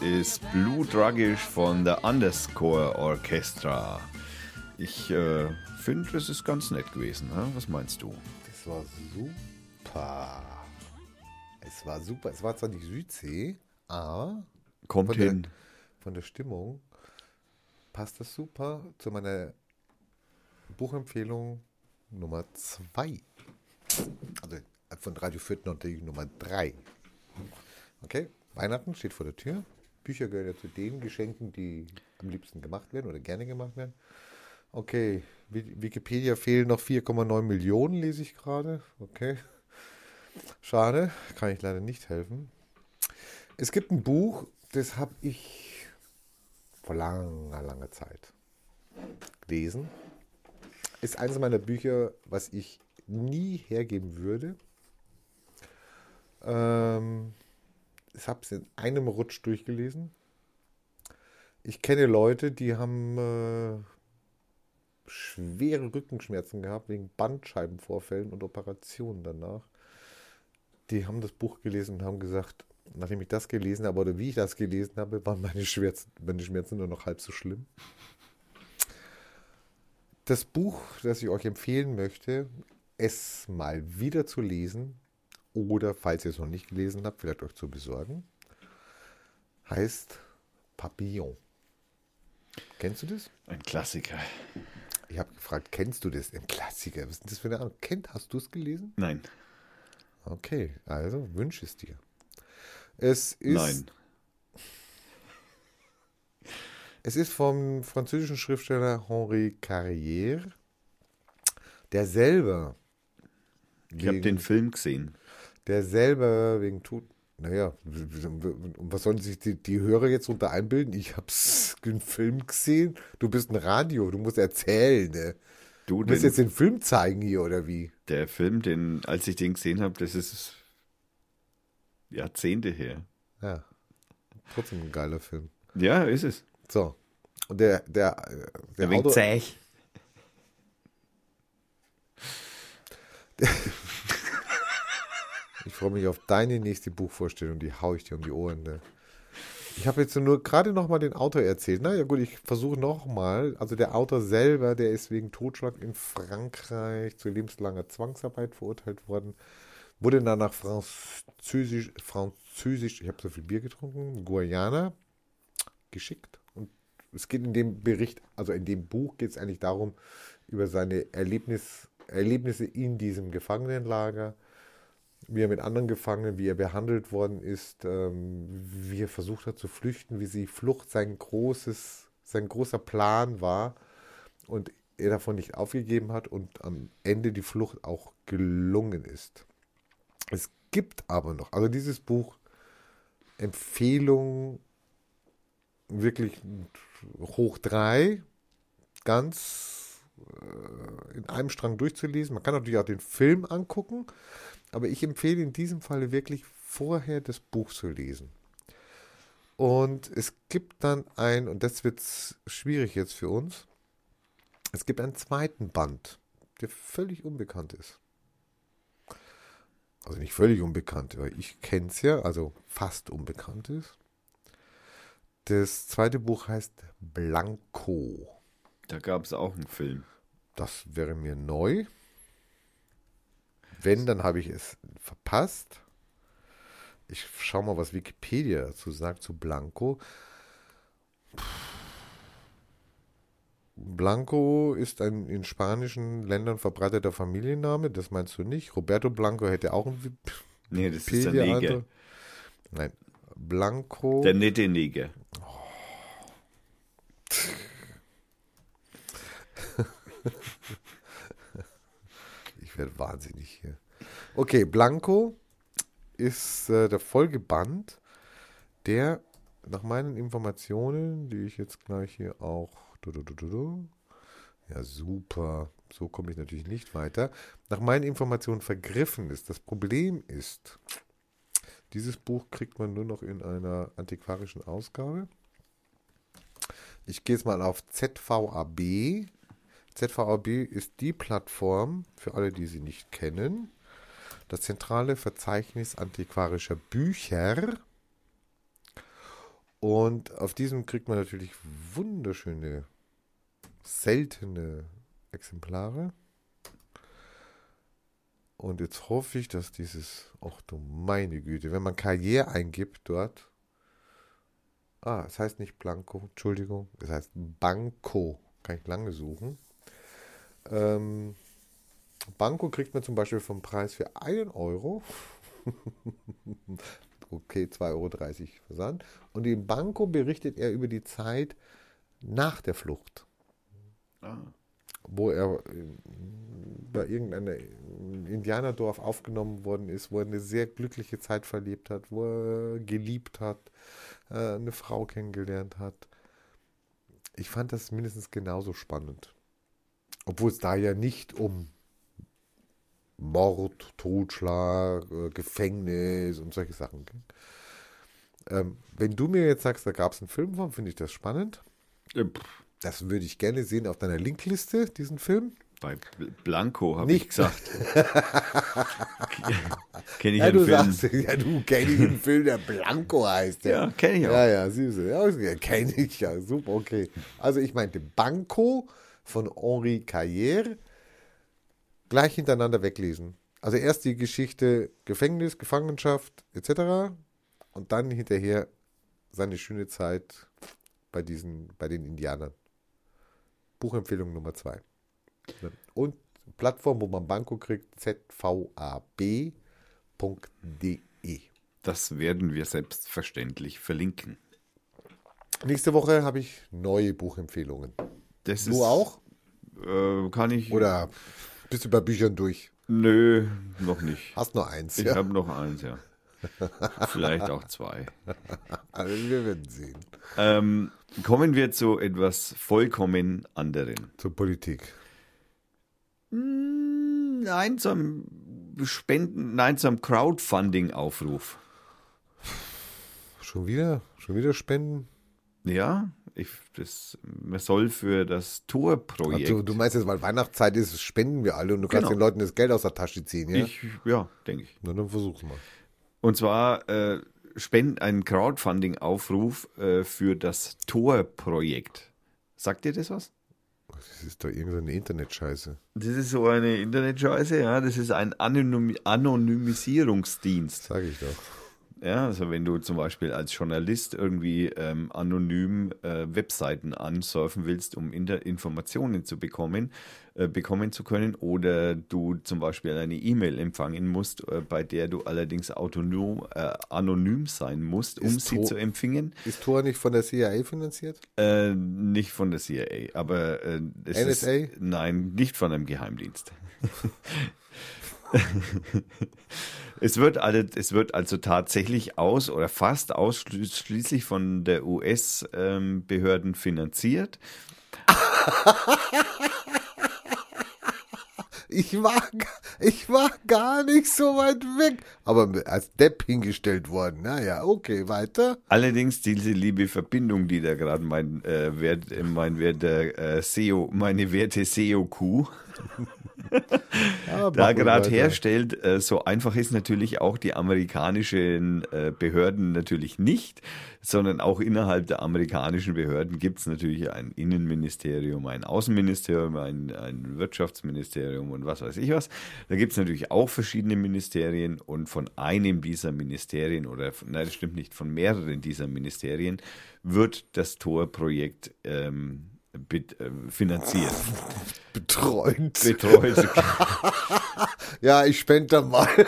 Ist Blue Druggish von der Underscore Orchestra. Ich äh, finde, das ist ganz nett gewesen. Ne? Was meinst du? Das war super. Es war super. Es war zwar nicht Südsee, aber Kommt von der, hin. von der Stimmung passt das super zu meiner Buchempfehlung Nummer 2. Also von Radio Fürth natürlich Nummer 3. Okay, Weihnachten steht vor der Tür. Bücher gehören ja zu den Geschenken, die am liebsten gemacht werden oder gerne gemacht werden. Okay, Wi- Wikipedia fehlen noch 4,9 Millionen, lese ich gerade. Okay. Schade, kann ich leider nicht helfen. Es gibt ein Buch, das habe ich vor langer, langer Zeit gelesen. Ist eines meiner Bücher, was ich nie hergeben würde. Ähm, ich habe es in einem Rutsch durchgelesen. Ich kenne Leute, die haben äh, schwere Rückenschmerzen gehabt wegen Bandscheibenvorfällen und Operationen danach. Die haben das Buch gelesen und haben gesagt, nachdem ich das gelesen habe oder wie ich das gelesen habe, waren meine Schmerzen, meine Schmerzen nur noch halb so schlimm. Das Buch, das ich euch empfehlen möchte, es mal wieder zu lesen oder, falls ihr es noch nicht gelesen habt, vielleicht euch zu besorgen, heißt Papillon. Kennst du das? Ein Klassiker. Ich habe gefragt, kennst du das? Ein Klassiker. Was ist denn das für eine Ahnung? Kennt, hast du es gelesen? Nein. Okay, also wünsche es dir. Es ist, Nein. Es ist vom französischen Schriftsteller Henri Carrière, der selber, Ich habe den Film gesehen. Der selber wegen Tod, naja, und was sollen sich die, die Hörer jetzt unter einbilden? Ich habe den Film gesehen. Du bist ein Radio, du musst erzählen. Ne? Du, Du willst jetzt den Film zeigen hier oder wie? der Film, den, als ich den gesehen habe, das ist Jahrzehnte her. Ja, trotzdem ein geiler Film. Ja, ist es. So. Und der, der, der wenig Autor, zäh. ich freue mich auf deine nächste Buchvorstellung, die hau ich dir um die Ohren. Ne? Ich habe jetzt nur gerade noch mal den Autor erzählt. Na ja gut, ich versuche noch mal. Also der Autor selber, der ist wegen Totschlag in Frankreich zu lebenslanger Zwangsarbeit verurteilt worden. Wurde dann nach Französisch, Französisch, ich habe so viel Bier getrunken, Guayana geschickt. Und es geht in dem Bericht, also in dem Buch geht es eigentlich darum, über seine Erlebnis, Erlebnisse in diesem Gefangenenlager, wie er mit anderen Gefangenen, wie er behandelt worden ist, ähm, wie er versucht hat zu flüchten, wie die Flucht sein großes, sein großer Plan war und er davon nicht aufgegeben hat und am Ende die Flucht auch gelungen ist. Es gibt aber noch, also dieses Buch, Empfehlung wirklich hoch drei, ganz äh, in einem Strang durchzulesen. Man kann natürlich auch den Film angucken, aber ich empfehle in diesem Falle wirklich vorher das Buch zu lesen. Und es gibt dann ein, und das wird schwierig jetzt für uns, es gibt einen zweiten Band, der völlig unbekannt ist. Also nicht völlig unbekannt, weil ich kenne es ja, also fast unbekannt ist. Das zweite Buch heißt Blanco. Da gab es auch einen Film. Das wäre mir neu. Wenn, dann habe ich es verpasst. Ich schaue mal, was Wikipedia dazu sagt zu Blanco. Blanco ist ein in spanischen Ländern verbreiteter Familienname. Das meinst du nicht? Roberto Blanco hätte auch ein Nee, das ist der Neger. Nein. Blanco. Der nette Neger. Werde wahnsinnig hier. Okay, Blanco ist äh, der Folgeband, der nach meinen Informationen, die ich jetzt gleich hier auch. Du, du, du, ja, super. So komme ich natürlich nicht weiter. Nach meinen Informationen vergriffen ist. Das Problem ist, dieses Buch kriegt man nur noch in einer antiquarischen Ausgabe. Ich gehe jetzt mal auf ZVAB ZVAB ist die Plattform, für alle, die sie nicht kennen, das zentrale Verzeichnis antiquarischer Bücher. Und auf diesem kriegt man natürlich wunderschöne, seltene Exemplare. Und jetzt hoffe ich, dass dieses, ach du meine Güte, wenn man Karriere eingibt dort, ah, es heißt nicht Blanco, Entschuldigung, es heißt Banco, kann ich lange suchen. Ähm, Banco kriegt man zum Beispiel vom Preis für einen Euro. okay, 2,30 Euro Versand. Und in Banco berichtet er über die Zeit nach der Flucht Ah. wo er äh, bei irgendeinem Indianerdorf aufgenommen worden ist, wo er eine sehr glückliche Zeit verlebt hat, wo er geliebt hat, äh, eine Frau kennengelernt hat. Ich fand das mindestens genauso spannend. Obwohl es da ja nicht um Mord, Totschlag, äh, Gefängnis und solche Sachen ging. Ähm, wenn du mir jetzt sagst, da gab es einen Film von, finde ich das spannend. Pff, Das würde ich gerne sehen auf deiner Linkliste, diesen Film. Bei Bl- Blanco habe ich Nicht. gesagt. Kenne ich Ja, einen du Film. sagst, ja, du kennst einen Film, der Blanco heißt. Ja, kenne ich auch. Ja, ja, süß. Ja, kenne ich ja. Super, okay. Also ich meinte Banco von Henri Carrière gleich hintereinander weglesen. Also erst die Geschichte Gefängnis, Gefangenschaft etc. Und dann hinterher seine schöne Zeit bei diesen, bei den Indianern. Buchempfehlung Nummer zwei. Und Plattform, wo man Banco kriegt, zvab.de. Das werden wir selbstverständlich verlinken. Nächste Woche habe ich neue Buchempfehlungen. Das Du auch? Äh, kann ich. Oder bist du bei Büchern durch? Nö, noch nicht. Hast nur eins. Ich Ja? habe noch eins, ja. Vielleicht auch zwei. Also wir werden sehen. Ähm, kommen wir zu etwas vollkommen anderen. Zur Politik. Hm, Nein, zum Spenden, nein, zum Crowdfunding-Aufruf. Schon wieder? Schon wieder Spenden? Ja, ich, das, man soll für das Tor-Projekt. Also, du meinst jetzt, weil Weihnachtszeit ist, spenden wir alle und du kannst Genau. den Leuten das Geld aus der Tasche ziehen, ja? ich, ja, denke ich. Na, dann versuch's mal. Und zwar äh, spend einen Crowdfunding-Aufruf äh, für das Tor-Projekt. Sagt dir das was? Das ist doch irgendeine Internetscheiße. Das ist so eine Internetscheiße, ja. Das ist ein Anonym Anonymisierungsdienst. Sag ich doch. Ja, also wenn du zum Beispiel als Journalist irgendwie ähm, anonym äh, Webseiten ansurfen willst, um Inter Informationen zu bekommen, äh, bekommen zu können, oder du zum Beispiel eine E-Mail empfangen musst, äh, bei der du allerdings autonom, äh, anonym sein musst, um Ist sie to- zu empfingen. Ist Tor nicht von der CIA finanziert? Äh, nicht von der CIA, aber äh, es NSA? ist nein, nicht von einem Geheimdienst. es wird alle, es wird also tatsächlich aus oder fast ausschließlich von der US-Behörden finanziert. Ich war, ich war gar nicht so weit weg. Aber als Depp hingestellt worden. Naja, okay, weiter. Allerdings diese liebe Verbindung, die da gerade mein äh, Wert, mein Wert der äh, SEO, meine Werte SEO-Q Ja, da gerade herstellt. Äh, so einfach ist natürlich auch die amerikanischen äh, Behörden natürlich nicht, sondern auch innerhalb der amerikanischen Behörden gibt es natürlich ein Innenministerium, ein Außenministerium, ein, ein Wirtschaftsministerium und was weiß ich was. Da gibt es natürlich auch verschiedene Ministerien und von einem dieser Ministerien oder nein, das stimmt nicht, von mehreren dieser Ministerien wird das Tor-Projekt ähm, bit- äh, finanziert. Betreut. Betreut. Ja, ich spende da mal.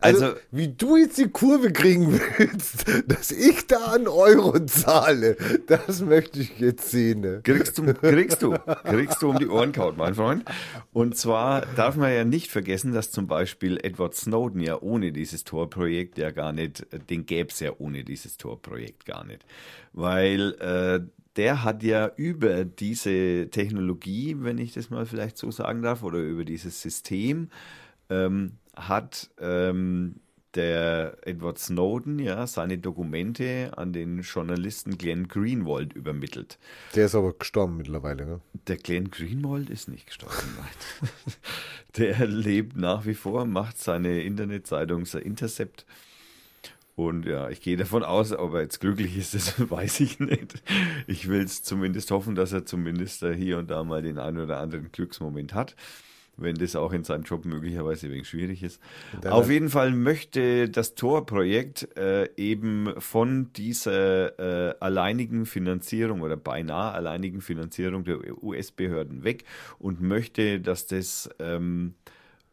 Also, Also- wie du jetzt die Kurve kriegen willst, dass ich da einen Euro zahle, das möchte ich jetzt sehen. Ne? Kriegst du, kriegst du, kriegst du um die Ohren kaut, mein Freund. Und zwar darf man ja nicht vergessen, dass zum Beispiel Edward Snowden ja ohne dieses Tor-Projekt ja gar nicht, den gäbe es ja ohne dieses Tor-Projekt gar nicht. Weil äh, der hat ja über diese Technologie, wenn ich das mal vielleicht so sagen darf, oder über dieses System, ähm, hat ähm, der Edward Snowden ja seine Dokumente an den Journalisten Glenn Greenwald übermittelt. Der ist aber gestorben mittlerweile, ne? Der Glenn Greenwald ist nicht gestorben, nein. Der lebt nach wie vor, macht seine Internetzeitung The Intercept. Und ja, ich gehe davon aus, ob er jetzt glücklich ist, das weiß ich nicht. Ich will es zumindest hoffen, dass er zumindest äh, hier und da mal den einen oder anderen Glücksmoment hat. Wenn das auch in seinem Job möglicherweise wegen schwierig ist. dann- Auf jeden Fall möchte das Tor-Projekt äh, eben von dieser äh, alleinigen Finanzierung oder beinahe alleinigen Finanzierung der US-Behörden weg und möchte, dass das ähm,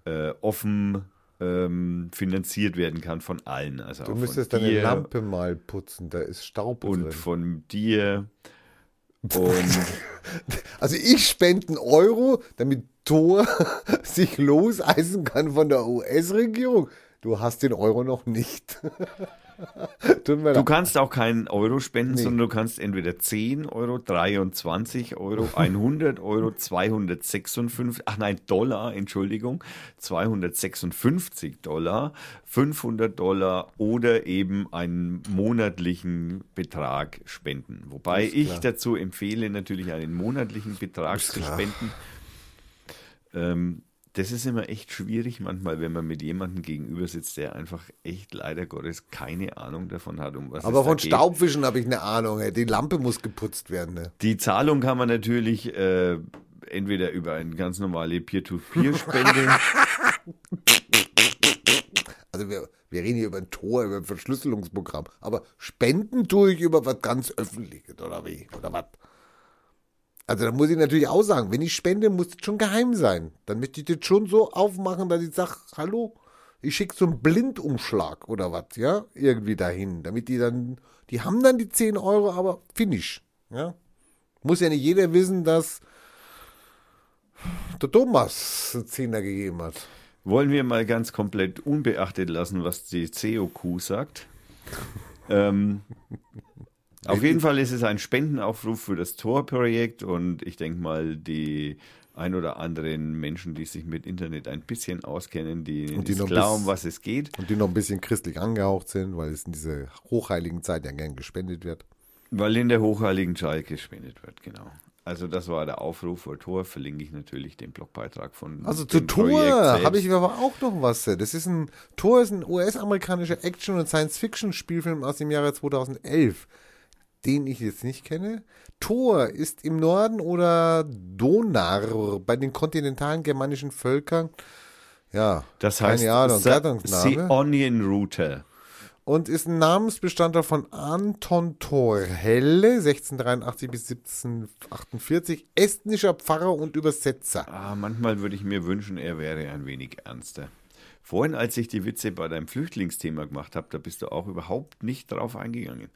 äh, offen ähm, finanziert werden kann von allen. Also Du müsstest deine Lampe mal putzen, da ist Staub und drin. von dir und Also ich spende einen Euro, damit Thor sich loseisen kann von der US-Regierung. Du hast den Euro noch nicht. Du kannst auch keinen Euro spenden, Nee. sondern du kannst entweder 10 Euro, 23 Euro, 100 Euro, 256, ach nein, Dollar, Entschuldigung, 256 Dollar, 500 Dollar oder eben einen monatlichen Betrag spenden. Wobei ich dazu empfehle, natürlich einen monatlichen Betrag zu spenden. Ähm, das ist immer echt schwierig manchmal, wenn man mit jemandem gegenüber sitzt, der einfach echt leider Gottes keine Ahnung davon hat, um was Aber es von geht. Staubwischen habe ich eine Ahnung. ey. Die Lampe muss geputzt werden. Ne? Die Zahlung kann man natürlich äh, entweder über eine ganz normale Peer-to-Peer-Spende. Also wir, wir reden hier über ein Tor, über ein Verschlüsselungsprogramm. Aber spenden tue ich über was ganz Öffentliches, oder wie? Oder was? Also da muss ich natürlich auch sagen, wenn ich spende, muss das schon geheim sein. Dann möchte ich das schon so aufmachen, dass ich sage, hallo, ich schicke so einen Blindumschlag oder was, ja, irgendwie dahin. Damit die dann, die haben dann die 10 Euro, aber finish. Ja? Muss ja nicht jeder wissen, dass der Thomas einen Zehner gegeben hat. Wollen wir mal ganz komplett unbeachtet lassen, was die COQ sagt? ähm, auf jeden Fall ist es ein Spendenaufruf für das Tor-Projekt und ich denke mal, die ein oder anderen Menschen, die sich mit Internet ein bisschen auskennen, die, die klar, bis- was es geht. Und die noch ein bisschen christlich angehaucht sind, weil es in diese hochheiligen Zeit ja gern gespendet wird. Weil in der hochheiligen Zahl gespendet wird, genau. Also das war der Aufruf für Tor, verlinke ich natürlich den Blogbeitrag von Also zu selbst. habe ich aber auch noch was. Das ist ein Thor ist ein US-amerikanischer Action- und Science-Fiction-Spielfilm aus dem Jahre 2011, den ich jetzt nicht kenne. Thor ist im Norden oder Donar bei den kontinentalen germanischen Völkern. Ja, Das keine heißt Ahnung, The, Gattungsname. The Onion Router. und ist ein Namensbestandteil von Anton Torhelle, 1683 bis 1748, estnischer Pfarrer und Übersetzer. Ah, manchmal würde ich mir wünschen, er wäre ein wenig ernster. Vorhin, als ich die Witze bei deinem Flüchtlingsthema gemacht habe, da bist du auch überhaupt nicht drauf eingegangen.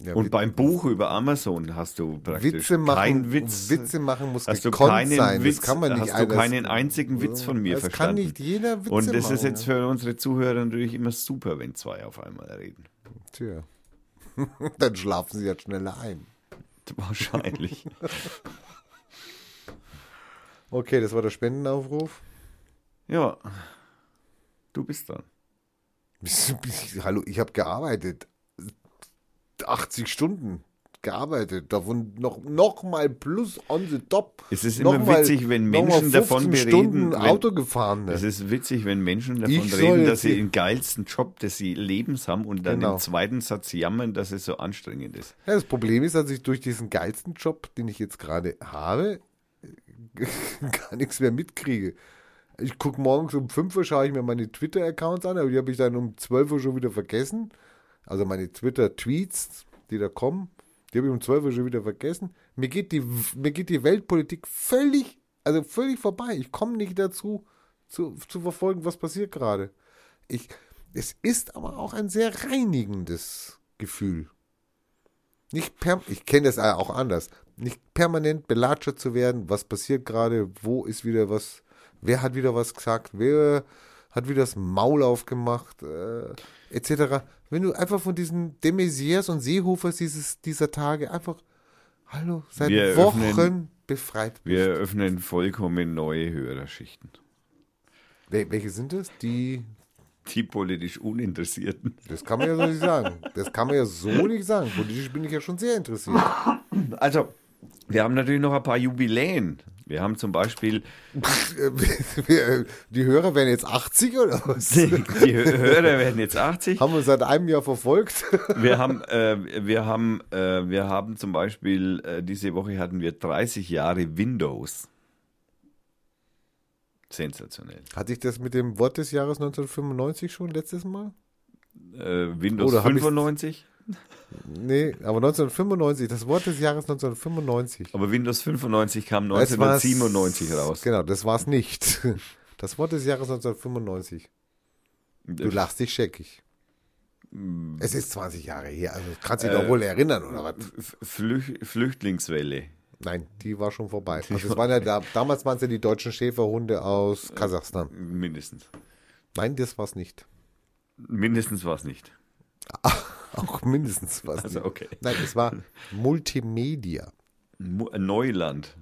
Ja, Und beim Buch über Amazon hast du praktisch Witze machen, keinen Witz. Witze machen muss hast du keinen sein. Witz, das kann man nicht hast du alles- keinen einzigen Witz von mir das verstanden. kann nicht jeder Witze Und das machen. ist jetzt für unsere Zuhörer natürlich immer super, wenn zwei auf einmal reden. Tja. Dann schlafen sie ja schneller ein. Wahrscheinlich. Okay, das war der Spendenaufruf. ja. Du bist dran. Hallo, ich habe gearbeitet. 80 Stunden gearbeitet. Davon noch, noch mal plus on the top. Es ist immer mal- witzig, wenn Menschen davon 15 bereden, Stunden wenn- Auto gefahren. Ne? Es ist witzig, wenn Menschen davon Ich reden, dass sie den geilsten Job des sie Lebens haben und dann Genau. im zweiten Satz jammern, dass es so anstrengend ist. Ja, das Problem ist, dass ich durch diesen geilsten Job, den ich jetzt gerade habe, gar nichts mehr mitkriege. Ich gucke morgens um 5 Uhr, schaue ich mir meine Twitter-Accounts an, aber die habe ich dann um 12 Uhr schon wieder vergessen. Also meine Twitter-Tweets, die da kommen, die habe ich um 12 Uhr schon wieder vergessen. Mir geht die, mir geht die Weltpolitik völlig, also völlig vorbei. Ich komme nicht dazu, zu, zu verfolgen, was passiert gerade. Ich, es ist aber auch ein sehr reinigendes Gefühl. Nicht per, ich kenne das auch anders. Nicht permanent belatschert zu werden, was passiert gerade, wo ist wieder was, wer hat wieder was gesagt, wer hat wieder das Maul aufgemacht, äh, etc. Wenn du einfach von diesen de Maizières und Seehofers dieses, dieser Tage einfach, hallo, seit Wir Wochen öffnen- befreit bist. Wir eröffnen vollkommen neue Hörerschichten. Wel welche sind das? Die die politisch Uninteressierten. Das kann man ja so nicht sagen. Das kann man ja so nicht sagen. Politisch bin ich ja schon sehr interessiert. Also, wir haben natürlich noch ein paar Jubiläen. Wir haben zum Beispiel, Die Hörer werden jetzt 80 oder was? die Hö- Hörer werden jetzt 80. Haben wir seit einem Jahr verfolgt. Wir haben, äh, wir haben, äh, wir haben zum Beispiel, äh, diese Woche hatten wir 30 Jahre Windows. Sensationell. Hatte ich das mit dem Wort des Jahres 1995 schon letztes Mal? Äh, Windows Oder hab ich's- 95? Nee, aber 1995, das Wort des Jahres 1995. Aber Windows 95 kam Das war's- 1997 raus. Genau, das war es nicht. Das Wort des Jahres 1995. Du lachst dich scheckig. Es ist 20 Jahre her, also kannst du dich doch wohl erinnern, oder was? Flüch Flüchtlingswelle. Nein, die war schon vorbei. Also es waren ja da, damals waren es ja die deutschen Schäferhunde aus Kasachstan. Mindestens. Nein, das war es nicht. Mindestens war es nicht. Auch mindestens was. Also, okay. Nein, es war Multimedia. Mu- Neuland.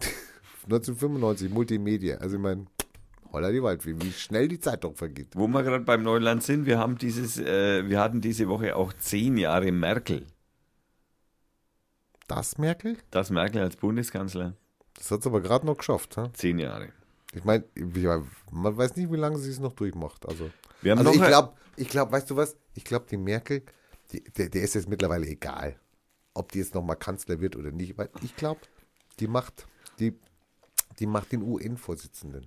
1995, Multimedia. Also ich meine, holla die Waldfee, wie schnell die Zeit doch vergeht. Wo wir gerade beim Neuland sind, wir haben dieses, äh, wir hatten diese Woche auch zehn Jahre Merkel. Das, Merkel? Das Merkel als Bundeskanzler. Das hat es aber gerade noch geschafft. Hä? Zehn Jahre. Ich meine, man weiß nicht, wie lange sie es noch durchmacht. Also, Wir haben also noch ich glaube, ich glaub, weißt du was? Ich glaube, die Merkel, die, der, der ist jetzt mittlerweile egal, ob die jetzt nochmal Kanzler wird oder nicht. Weil ich glaube, die macht, die, die macht den UN-Vorsitzenden.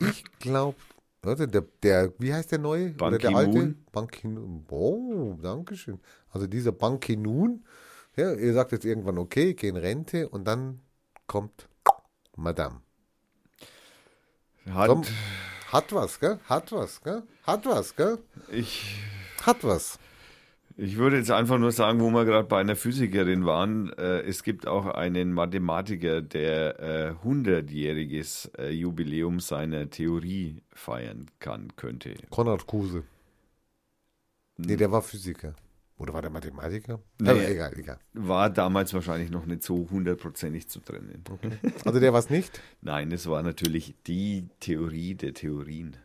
Ich glaube, der, der, wie heißt der neue? Ban oder der alte? Ban Ki-moon. Oh, danke schön. Also dieser Ban Ki-moon, ja, ihr sagt jetzt irgendwann, okay, ich gehe in Rente und dann kommt Madame. Hat, Komm, hat was, gell? Hat was, gell? Hat was, gell? ich, Hat was. Ich würde jetzt einfach nur sagen, wo wir gerade bei einer Physikerin waren, äh, es gibt auch einen Mathematiker, der äh, 100-jähriges äh, Jubiläum seiner Theorie feiern kann, könnte. Konrad Kuse. Nee, der war Physiker. Oder war der Mathematiker? Nee. Aber egal, egal. War damals wahrscheinlich noch nicht so hundertprozentig zu trennen. Also der war es nicht? Nein, es war natürlich die Theorie der Theorien.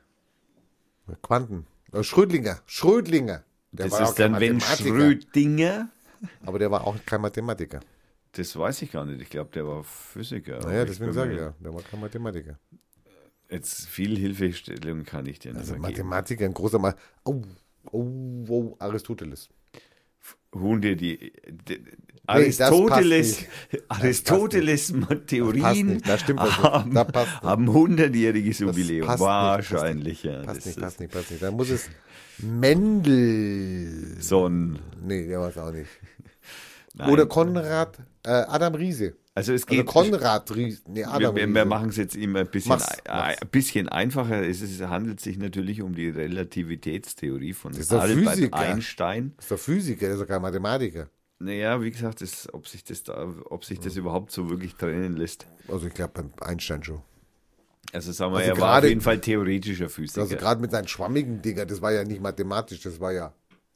Quanten. Schrödlinger. Schrödlinger. Der das ist dann, wenn. Schrödinger, Aber der war auch kein Mathematiker. das weiß ich gar nicht, ich glaube, der war Physiker. Naja, deswegen sage ich ja, der war kein Mathematiker. Jetzt viel Hilfestellung kann ich dir nicht Also. Mathematiker, ein großer Mal. Oh, oh, oh, Aristoteles. Hunde, die, die Aristoteles, nicht. Aristoteles Theorien nicht, nicht. haben, nicht. haben 100-jähriges Jubiläum. nicht, Wahrscheinlich, ja. Passt Das nicht, passt nicht, passt nicht. Da muss es Mendel. So ein, Nee, der war es auch nicht. nein. Oder Konrad, äh, Adam Riese. Also es Also geht, Konrad Riese. Nee, wir, Adam wir, machen es jetzt immer ein bisschen, Mach's, mach's. ein bisschen einfacher. Es, ist, handelt sich natürlich um die Relativitätstheorie von Albert Physiker. Einstein. Das ist doch Physiker, der ist doch kein Mathematiker. Naja, wie gesagt, das, ob sich das da, ob sich das überhaupt so wirklich trennen lässt. Also ich glaube beim Einstein schon. Also sagen wir, Also er war auf jeden Fall theoretischer Physiker. Also gerade mit seinen schwammigen Dinger, das war ja nicht mathematisch, das war ja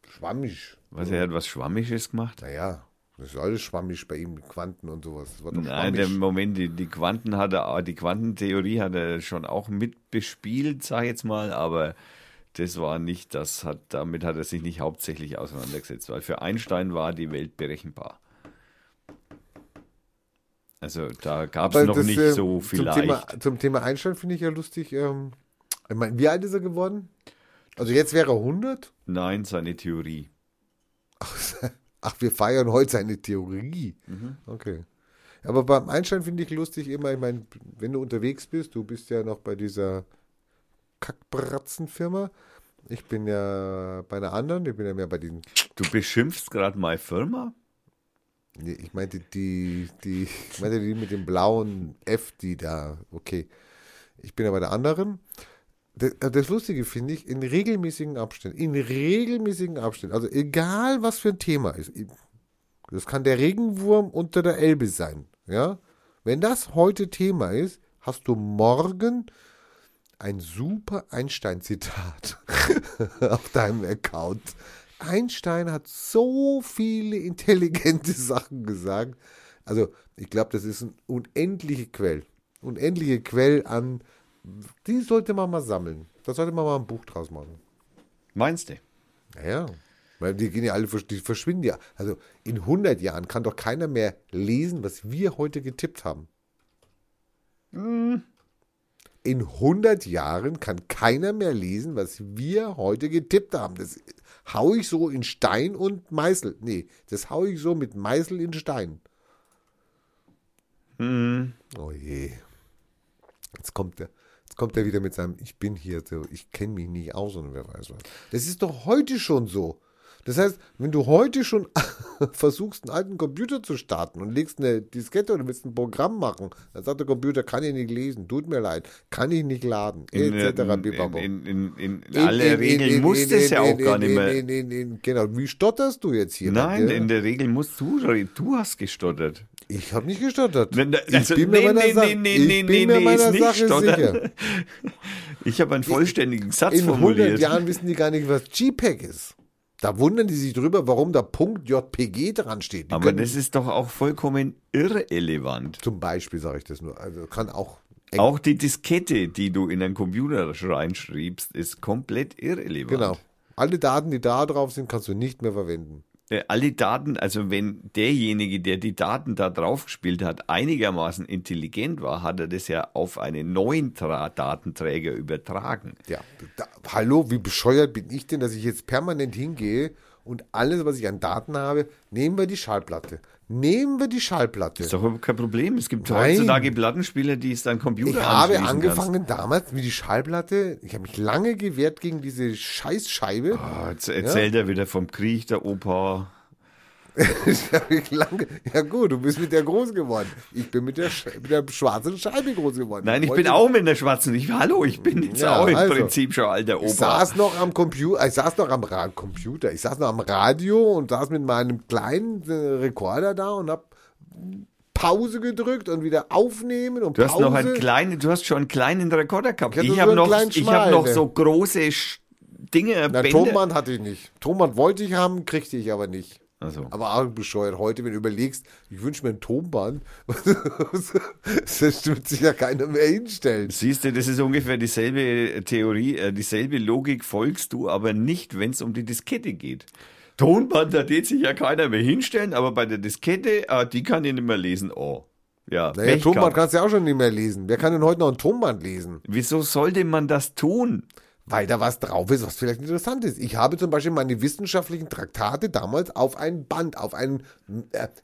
schwammig. Was, er hat was Schwammisches gemacht? Naja, das ist alles schwammig bei ihm, Quanten und sowas. Nein, der. Moment, die, die Quanten hat er, die Quantentheorie hat er schon auch mitbespielt, sag ich jetzt mal, aber das war nicht, das hat, damit hat er sich nicht hauptsächlich auseinandergesetzt, weil für Einstein war die Welt berechenbar. Also da gab es noch das, nicht äh, so Zum vielleicht. Thema, zum Thema Einstein finde ich ja lustig. Ähm, ich meine, wie alt ist er geworden? Also jetzt wäre er 100? Nein, seine Theorie. Ach, wir feiern heute seine Theorie. Mhm. Okay. Aber beim Einstein finde ich lustig immer, ich meine, wenn du unterwegs bist, du bist ja noch bei dieser Kackbratzenfirma. Ich bin ja bei einer anderen, ich bin ja mehr bei den, Du beschimpfst gerade meine Firma? nee, ich meinte die, die, ich meinte die mit dem blauen F, die da, okay. Ich bin ja bei der anderen. Das, das Lustige finde ich, in regelmäßigen Abständen, in regelmäßigen Abständen, also egal was für ein Thema ist, das kann der Regenwurm unter der Elbe sein, ja. Wenn das heute Thema ist, hast du morgen ein super Einstein-Zitat auf deinem Account. Einstein hat so viele intelligente Sachen gesagt. Also, ich glaube, das ist ein unendliche Quell. Unendliche Quell an Die sollte man mal sammeln. Da sollte man mal ein Buch draus machen. Meinst du? Naja, weil die gehen ja alle, die verschwinden ja. Also in 100 Jahren kann doch keiner mehr lesen, was wir heute getippt haben. In 100 Jahren kann keiner mehr lesen, was wir heute getippt haben. Das hau ich so in Stein und Meißel. Nee, das hau ich so mit Meißel in Stein. Oh je. Jetzt kommt er. Kommt er wieder mit seinem, ich bin hier, ich kenne mich nicht aus und wer weiß was. Das ist doch heute schon so. Das heißt, wenn du heute schon versuchst, einen alten Computer zu starten und legst eine Diskette oder willst ein Programm machen, dann sagt der Computer, kann ich nicht lesen, tut mir leid, kann ich nicht laden, In, etc. in, bibabo. in, in, in, in In- alle in- Regeln in- muss in- es ja in- auch gar in- nicht mehr. in- in- in- Genau, wie stotterst du jetzt hier? Nein, in der Regel musst du, du hast gestottert. Ich habe nicht gestottert. Ich also, bin mir nee, meiner, nee, Sa nee, nee, ich nee, bin nee, mir nee, meiner Sache stottern. sicher. Ich habe einen vollständigen Satz In 100 formuliert. Jahren wissen die gar nicht, was JPEG ist. Da wundern die sich drüber, warum da Punkt JPG dran steht. Die Aber das ist doch auch vollkommen irrelevant. zum Beispiel sage ich das nur. Also kann auch. Auch die Diskette, die du in einen Computer reinschriebst, ist komplett irrelevant. Genau. Alle Daten, die da drauf sind, kannst du nicht mehr verwenden. Äh, Alle Daten, also wenn derjenige, der die Daten da drauf gespielt hat, einigermaßen intelligent war, hat er das ja auf einen neuen Tra Datenträger übertragen. Ja. Da, hallo, wie bescheuert bin ich denn, dass ich jetzt permanent hingehe und alles, was ich an Daten habe, nehmen wir die Schallplatte. Nehmen wir die Schallplatte. Ist doch überhaupt kein Problem. Es gibt Nein. heutzutage Plattenspieler, die es dann Computer Ich habe angefangen damals mit die Schallplatte. Ich habe mich lange gewehrt gegen diese Scheißscheibe. Kannst. Oh, jetzt erzählt er wieder vom Krieg der Opa. Ich habe mich lange, ja gut, du bist mit der groß geworden. Ich bin mit der, mit der schwarzen Scheibe groß geworden. Nein, ich bin wollte- auch mit der schwarzen. Ich, hallo, ich bin jetzt Ja, auch im also. Prinzip schon alter Opa. Ich saß noch am Computer, ich saß noch am Ra Computer, ich saß noch am Radio und saß mit meinem kleinen äh, Rekorder da und hab Pause gedrückt und wieder aufnehmen und Du hast Pause. noch einen kleinen, du hast schon einen kleinen Rekorder gehabt. Ich Ich habe noch, ich habe noch so große Dinge, Na, Bänder. Tonband hatte ich nicht. Tonband wollte ich haben, kriegte ich aber nicht. Also. Aber arg bescheuert. Heute, wenn du überlegst, ich wünsche mir ein Tonband, das wird sich ja keiner mehr hinstellen. Siehst du, das ist ungefähr dieselbe Theorie, äh, dieselbe Logik folgst du, aber nicht, wenn es um die Diskette geht. Tonband, da wird sich ja keiner mehr hinstellen, aber bei der Diskette, ah, die kann ich nicht mehr lesen. Oh. Ja, Naja, Tonband kannst du ja auch schon nicht mehr lesen. Wer kann denn heute noch ein Tonband lesen? Wieso sollte man das tun? Weil da was drauf ist, was vielleicht interessant ist. Ich habe zum Beispiel meine wissenschaftlichen Traktate damals auf ein Band, auf ein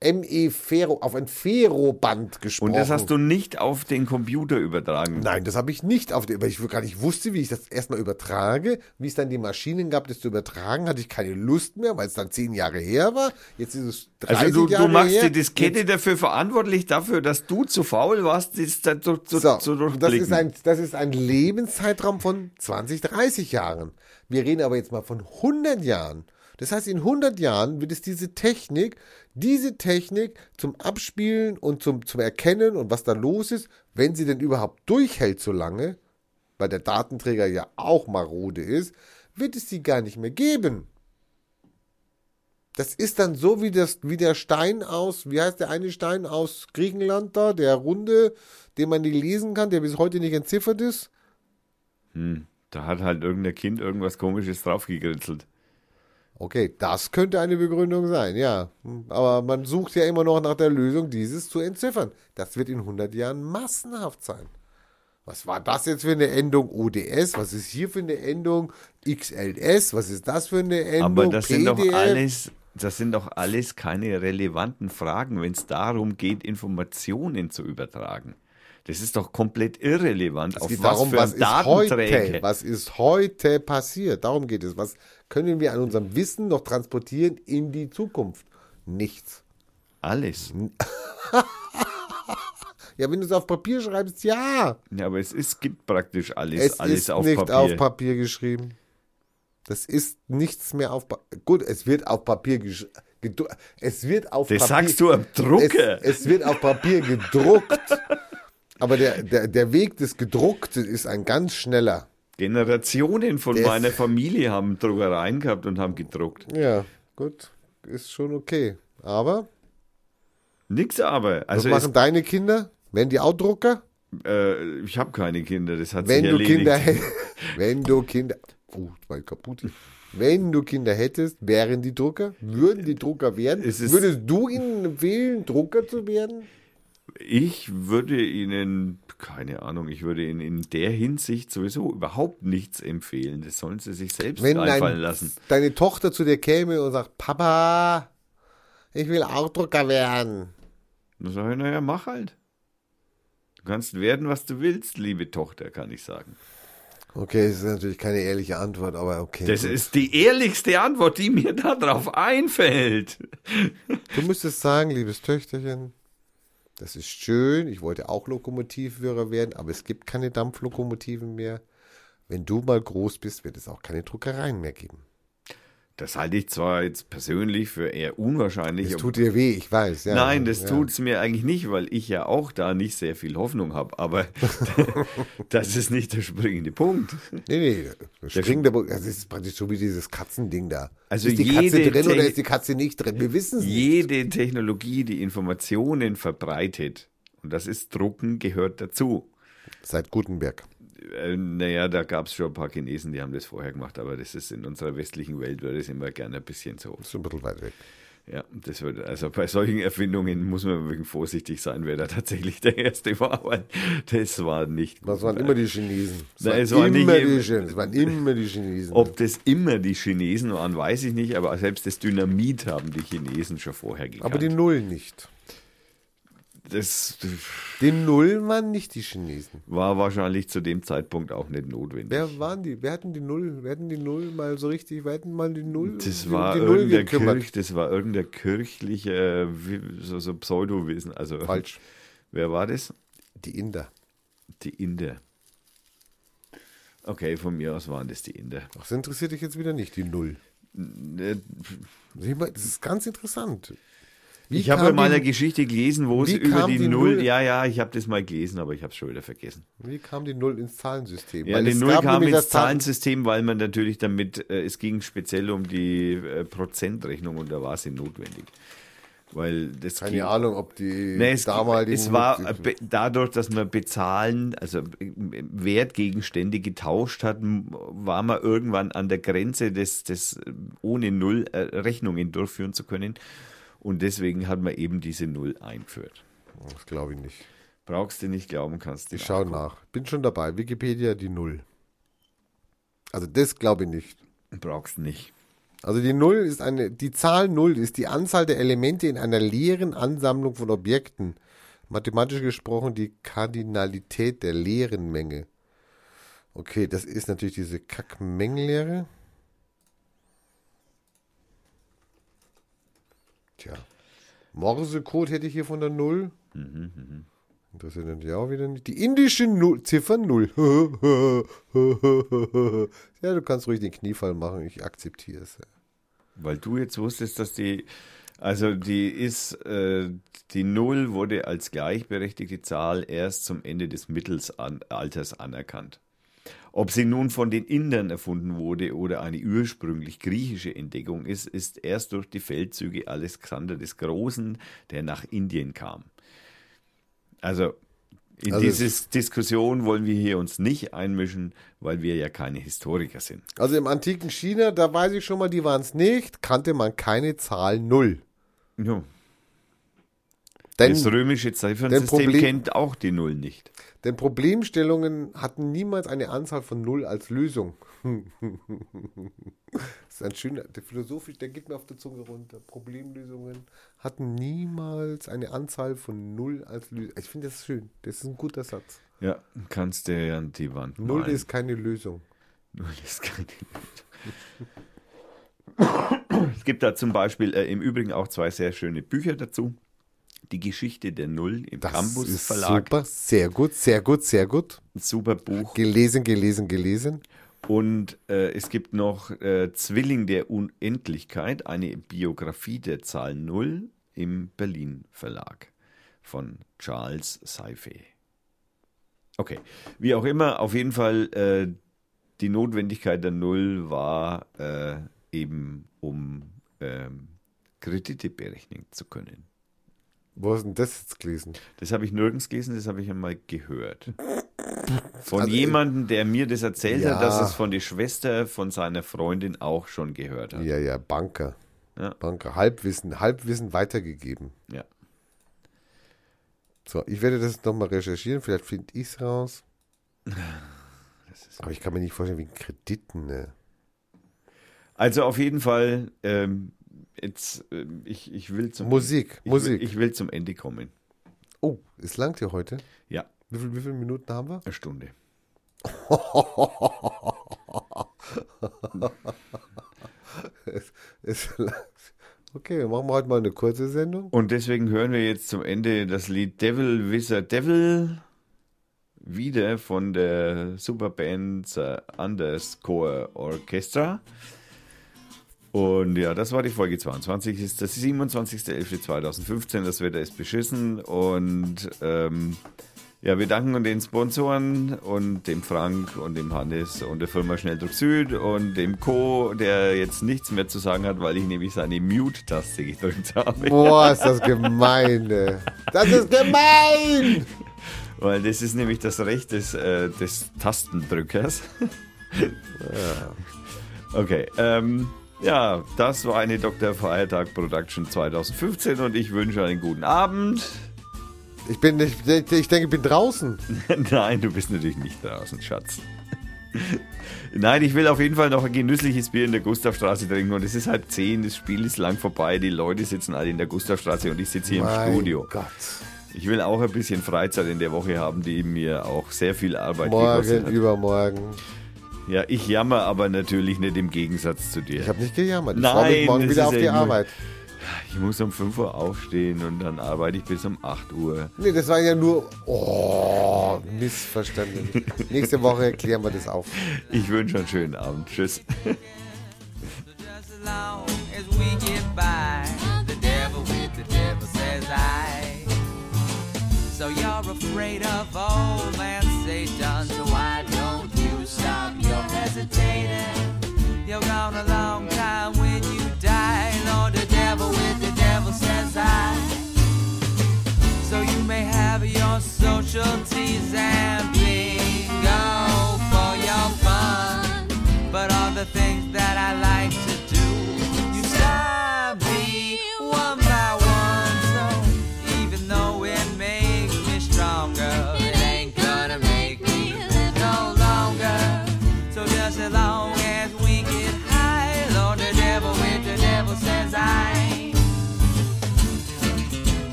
äh, ME Fero, auf ein Ferro-Band gesprochen. Und das hast du nicht auf den Computer übertragen. Nein, das habe ich nicht auf der, weil ich gar nicht wusste, wie ich das erstmal übertrage. Wie es dann die Maschinen gab, das zu übertragen, hatte ich keine Lust mehr, weil es dann zehn Jahre her war. Jetzt ist es 30 Also du, Jahre du machst her. die Diskette dafür verantwortlich dafür, dass du zu faul warst, das da zu, zu, So, zu und das durchblicken. ist, ein, das ist ein Lebenszeitraum von 20, 30 Jahren. Wir reden aber jetzt mal von 100 Jahren. Das heißt, in 100 Jahren wird es diese Technik, diese Technik zum Abspielen und zum, zum Erkennen und was da los ist, wenn sie denn überhaupt durchhält so lange, weil der Datenträger ja auch marode ist, wird es sie gar nicht mehr geben. Das ist dann so wie, das, wie der Stein aus, wie heißt der eine Stein aus Griechenland da, der runde, den man nicht lesen kann, der bis heute nicht entziffert ist. Hm, da hat halt irgendein Kind irgendwas komisches draufgekritzelt. Okay, das könnte eine Begründung sein, ja. Aber man sucht ja immer noch nach der Lösung, dieses zu entziffern. Das wird in 100 Jahren massenhaft sein. Was war das jetzt für eine Endung ODS? Was ist hier für eine Endung XLS? Was ist das für eine Endung Aber das sind doch PDF? alles, das sind doch alles keine relevanten Fragen, wenn es darum geht, Informationen zu übertragen. Das ist doch komplett irrelevant, Es auf was darum, für was ist heute? Was ist heute passiert? Darum geht es. Was können wir an unserem Wissen noch transportieren in die Zukunft? Nichts. Alles. Ja, wenn du es auf Papier schreibst, ja. Ja, aber es ist, gibt praktisch alles, Es alles ist auf nicht Papier. auf Papier geschrieben. Das ist nichts mehr auf Papier. Gut, es wird auf Papier geschrieben. Es wird auf das Papier. sagst du am es, Drucker. es wird auf Papier gedruckt. Aber der, der, der Weg des Gedruckten ist ein ganz schneller. Generationen von Das- meiner Familie haben Druckereien gehabt und haben gedruckt. Ja, gut. Ist schon okay. Aber Nix aber. was Also machen es, deine Kinder? Werden die auch Drucker? Äh, ich habe keine Kinder, das hat Wenn sich du erledigt. Kinder hättest, wenn du Kinder, oh, war kaputt. Wenn du Kinder hättest, wären die Drucker? Würden die Drucker werden? Würdest du ihnen empfehlen, Drucker zu werden? Ich würde Ihnen, keine Ahnung, ich würde Ihnen in der Hinsicht sowieso überhaupt nichts empfehlen. Das sollen Sie sich selbst Wenn einfallen dein, lassen. deine Tochter zu dir käme und sagt, Papa, ich will auch Drucker werden. Dann sage ich, naja, mach halt. Du kannst werden, was du willst, liebe Tochter, kann ich sagen. Okay, das ist natürlich keine ehrliche Antwort, aber okay. Das gut. ist die ehrlichste Antwort, die mir darauf einfällt. Du müsstest sagen, liebes Töchterchen, das ist schön, ich wollte auch Lokomotivführer werden, aber es gibt keine Dampflokomotiven mehr. Wenn du mal groß bist, wird es auch keine Druckereien mehr geben. Das halte ich zwar jetzt persönlich für eher unwahrscheinlich. Es aber- tut dir weh, ich weiß. Ja, Nein, das ja. tut's mir eigentlich nicht, weil ich ja auch da nicht sehr viel Hoffnung habe. Aber das ist nicht der springende Punkt. Nee, nee, das springende Bo- das ist praktisch so wie dieses Katzending da. Also ist die Katze drin oder Te- ist die Katze nicht drin? Wir wissen es nicht. Jede Technologie, die Informationen verbreitet, und das ist Drucken, gehört dazu. Seit Gutenberg. Äh, naja, da gab es schon ein paar Chinesen, die haben das vorher gemacht, aber das ist in unserer westlichen Welt, wird es immer gerne ein bisschen so. Ist ein bisschen weit weg. Ja, das wird, also bei solchen Erfindungen muss man wirklich vorsichtig sein, wer da tatsächlich der Erste war, weil das war nicht. Das waren immer die Chinesen. Es Nein, waren, es waren immer- die Chinesen. Es waren immer die Chinesen. Ob das immer die Chinesen waren, weiß ich nicht, aber selbst das Dynamit haben die Chinesen schon vorher gekannt. aber die Null nicht. Das Die Null waren nicht die Chinesen. war wahrscheinlich zu dem Zeitpunkt auch nicht notwendig. Wer waren die? Wer hatten die Null? Wer hatten die Null mal so richtig? Wer hatten mal die Null? Das die, war, die Null irgendein? Kirch, das war irgendein kirchliche, äh, so, so Pseudowesen. Also, Falsch. Wer war das? Die Inder. Die Inder. Okay, von mir aus waren das die Inder. Ach, das interessiert dich jetzt wieder nicht, die Null. Äh, Das ist ganz interessant. Wie Ich habe mal die- eine Geschichte gelesen, wo es über die, die Null, Null- ja, ja, ich habe das mal gelesen, aber ich habe es schon wieder vergessen. Wie kam die Null ins Zahlensystem? Ja, Weil die Null kam ins Zahlensystem, weil man natürlich damit, äh, es ging speziell um die äh, Prozentrechnung und da war sie notwendig. Weil das ging, Keine Ahnung, ob die Nee, es, damaligen. es war be- dadurch, dass man bezahlen, also äh, Wertgegenstände getauscht hat, war man irgendwann an der Grenze des, des äh, ohne Null äh, Rechnungen durchführen zu können. Und deswegen hat man eben diese Null eingeführt. Das glaube ich nicht. Brauchst du nicht glauben, kannst du. Ich schaue nach. Bin schon dabei. Wikipedia die Null. Also das glaube ich nicht. Brauchst nicht. Also die Null ist eine, die Zahl Null ist die Anzahl der Elemente in einer leeren Ansammlung von Objekten. Mathematisch gesprochen die Kardinalität der leeren Menge. Okay, das ist natürlich diese Kackmengenlehre. Tja. Morsecode hätte ich hier von der Null. Interessiert natürlich auch wieder nicht. Die indische Null, Ziffer Null. ja, du kannst ruhig den Kniefall machen. Ich akzeptiere es. Weil du jetzt wusstest, dass die, also die ist, äh, die Null wurde als gleichberechtigte Zahl erst zum Ende des Mittelalters anerkannt. Ob sie nun von den Indern erfunden wurde oder eine ursprünglich griechische Entdeckung ist, ist erst durch die Feldzüge Alexander des Großen, der nach Indien kam. Also in Also diese Diskussion wollen wir hier uns nicht einmischen, weil wir ja keine Historiker sind. Also im antiken China, da weiß ich schon mal, die waren es nicht, kannte man keine Zahl Null. Ja, Denn, das römische Ziffernsystem kennt auch die Null nicht. denn Problemstellungen hatten niemals eine Anzahl von Null als Lösung. das ist ein schöner, der philosophisch, der geht mir auf der Zunge runter. Problemlösungen hatten niemals eine Anzahl von Null als Lösung. Ich finde das schön. Das ist ein guter Satz. Ja, kannst du ja an die Wand Null malen. ist keine Lösung. Null ist keine Lösung. Es gibt da zum Beispiel äh, im Übrigen auch zwei sehr schöne Bücher dazu. Die Geschichte der Null im Das Campus ist Verlag. super, sehr gut, sehr gut, sehr gut. Ein super Buch. Gelesen, gelesen, gelesen. Und äh, es gibt noch äh, Zwilling der Unendlichkeit, eine Biografie der Zahl Null im Berlin Verlag von Charles Seife. Okay, wie auch immer, auf jeden Fall äh, die Notwendigkeit der Null war äh, eben, um ähm, Kredite berechnen zu können. Wo hast du denn das jetzt gelesen? Das habe ich nirgends gelesen, das habe ich einmal gehört. Von Also, jemandem, der mir das erzählt hat, Ja. dass es von der Schwester von seiner Freundin auch schon gehört hat. Ja, ja, Banker. Ja. Banker. Halbwissen, Halbwissen weitergegeben. Ja. So, ich werde das nochmal recherchieren, vielleicht finde ich es raus. Aber ich kann mir nicht vorstellen, wegen Krediten, ne? Also auf jeden Fall, ähm, jetzt, ähm, ich, ich will zum Musik, ich Musik. Will, ich will zum Ende kommen. Oh, es langt hier heute. Ja, Wie, viel, wie viele Minuten haben wir? eine Stunde. Es, es langt. Okay, dann machen wir heute mal eine kurze Sendung. Und deswegen hören wir jetzt zum Ende das Lied Devil Wizard Devil wieder von der Superband äh, Underscore Orchestra. Und ja, das war die Folge 22. Ist das 27.11.2015. Das Wetter ist beschissen. Und ähm, ja, wir danken den Sponsoren und dem Frank und dem Hannes und der Firma Schnelldruck Süd und dem Co., der jetzt nichts mehr zu sagen hat, weil ich nämlich seine Mute-Taste gedrückt habe. Boah, ist das gemein? Das ist gemein! Weil das ist nämlich das Recht des, äh, des Tastendrückers. Okay, ähm, ja, das war eine Dr. Feiertag Production 2015 und ich wünsche einen guten Abend. Ich bin nicht, ich denke, ich bin draußen. Nein, du bist natürlich nicht draußen, Schatz. Nein, ich will auf jeden Fall noch ein genüssliches Bier in der Gustavstraße trinken und es ist halb zehn, das Spiel ist lang vorbei, die Leute sitzen alle in der Gustavstraße und ich sitze hier mein im Studio. Gott. Ich will auch ein bisschen Freizeit in der Woche haben, die mir auch sehr viel Arbeit gekostet Morgen, hat. übermorgen. Ja, ich jammer aber natürlich nicht im Gegensatz zu dir. Ich habe nicht gejammert. Ich freue mich morgen wieder auf die Arbeit. Ich muss um 5 Uhr aufstehen und dann arbeite ich bis um 8 Uhr. Nee, das war ja nur. Oh, missverstanden. Nächste Woche klären wir das auf. Ich wünsche einen schönen Abend. Tschüss. Just as long as we get by, the devil with the devil says I. So you're afraid of all casualties and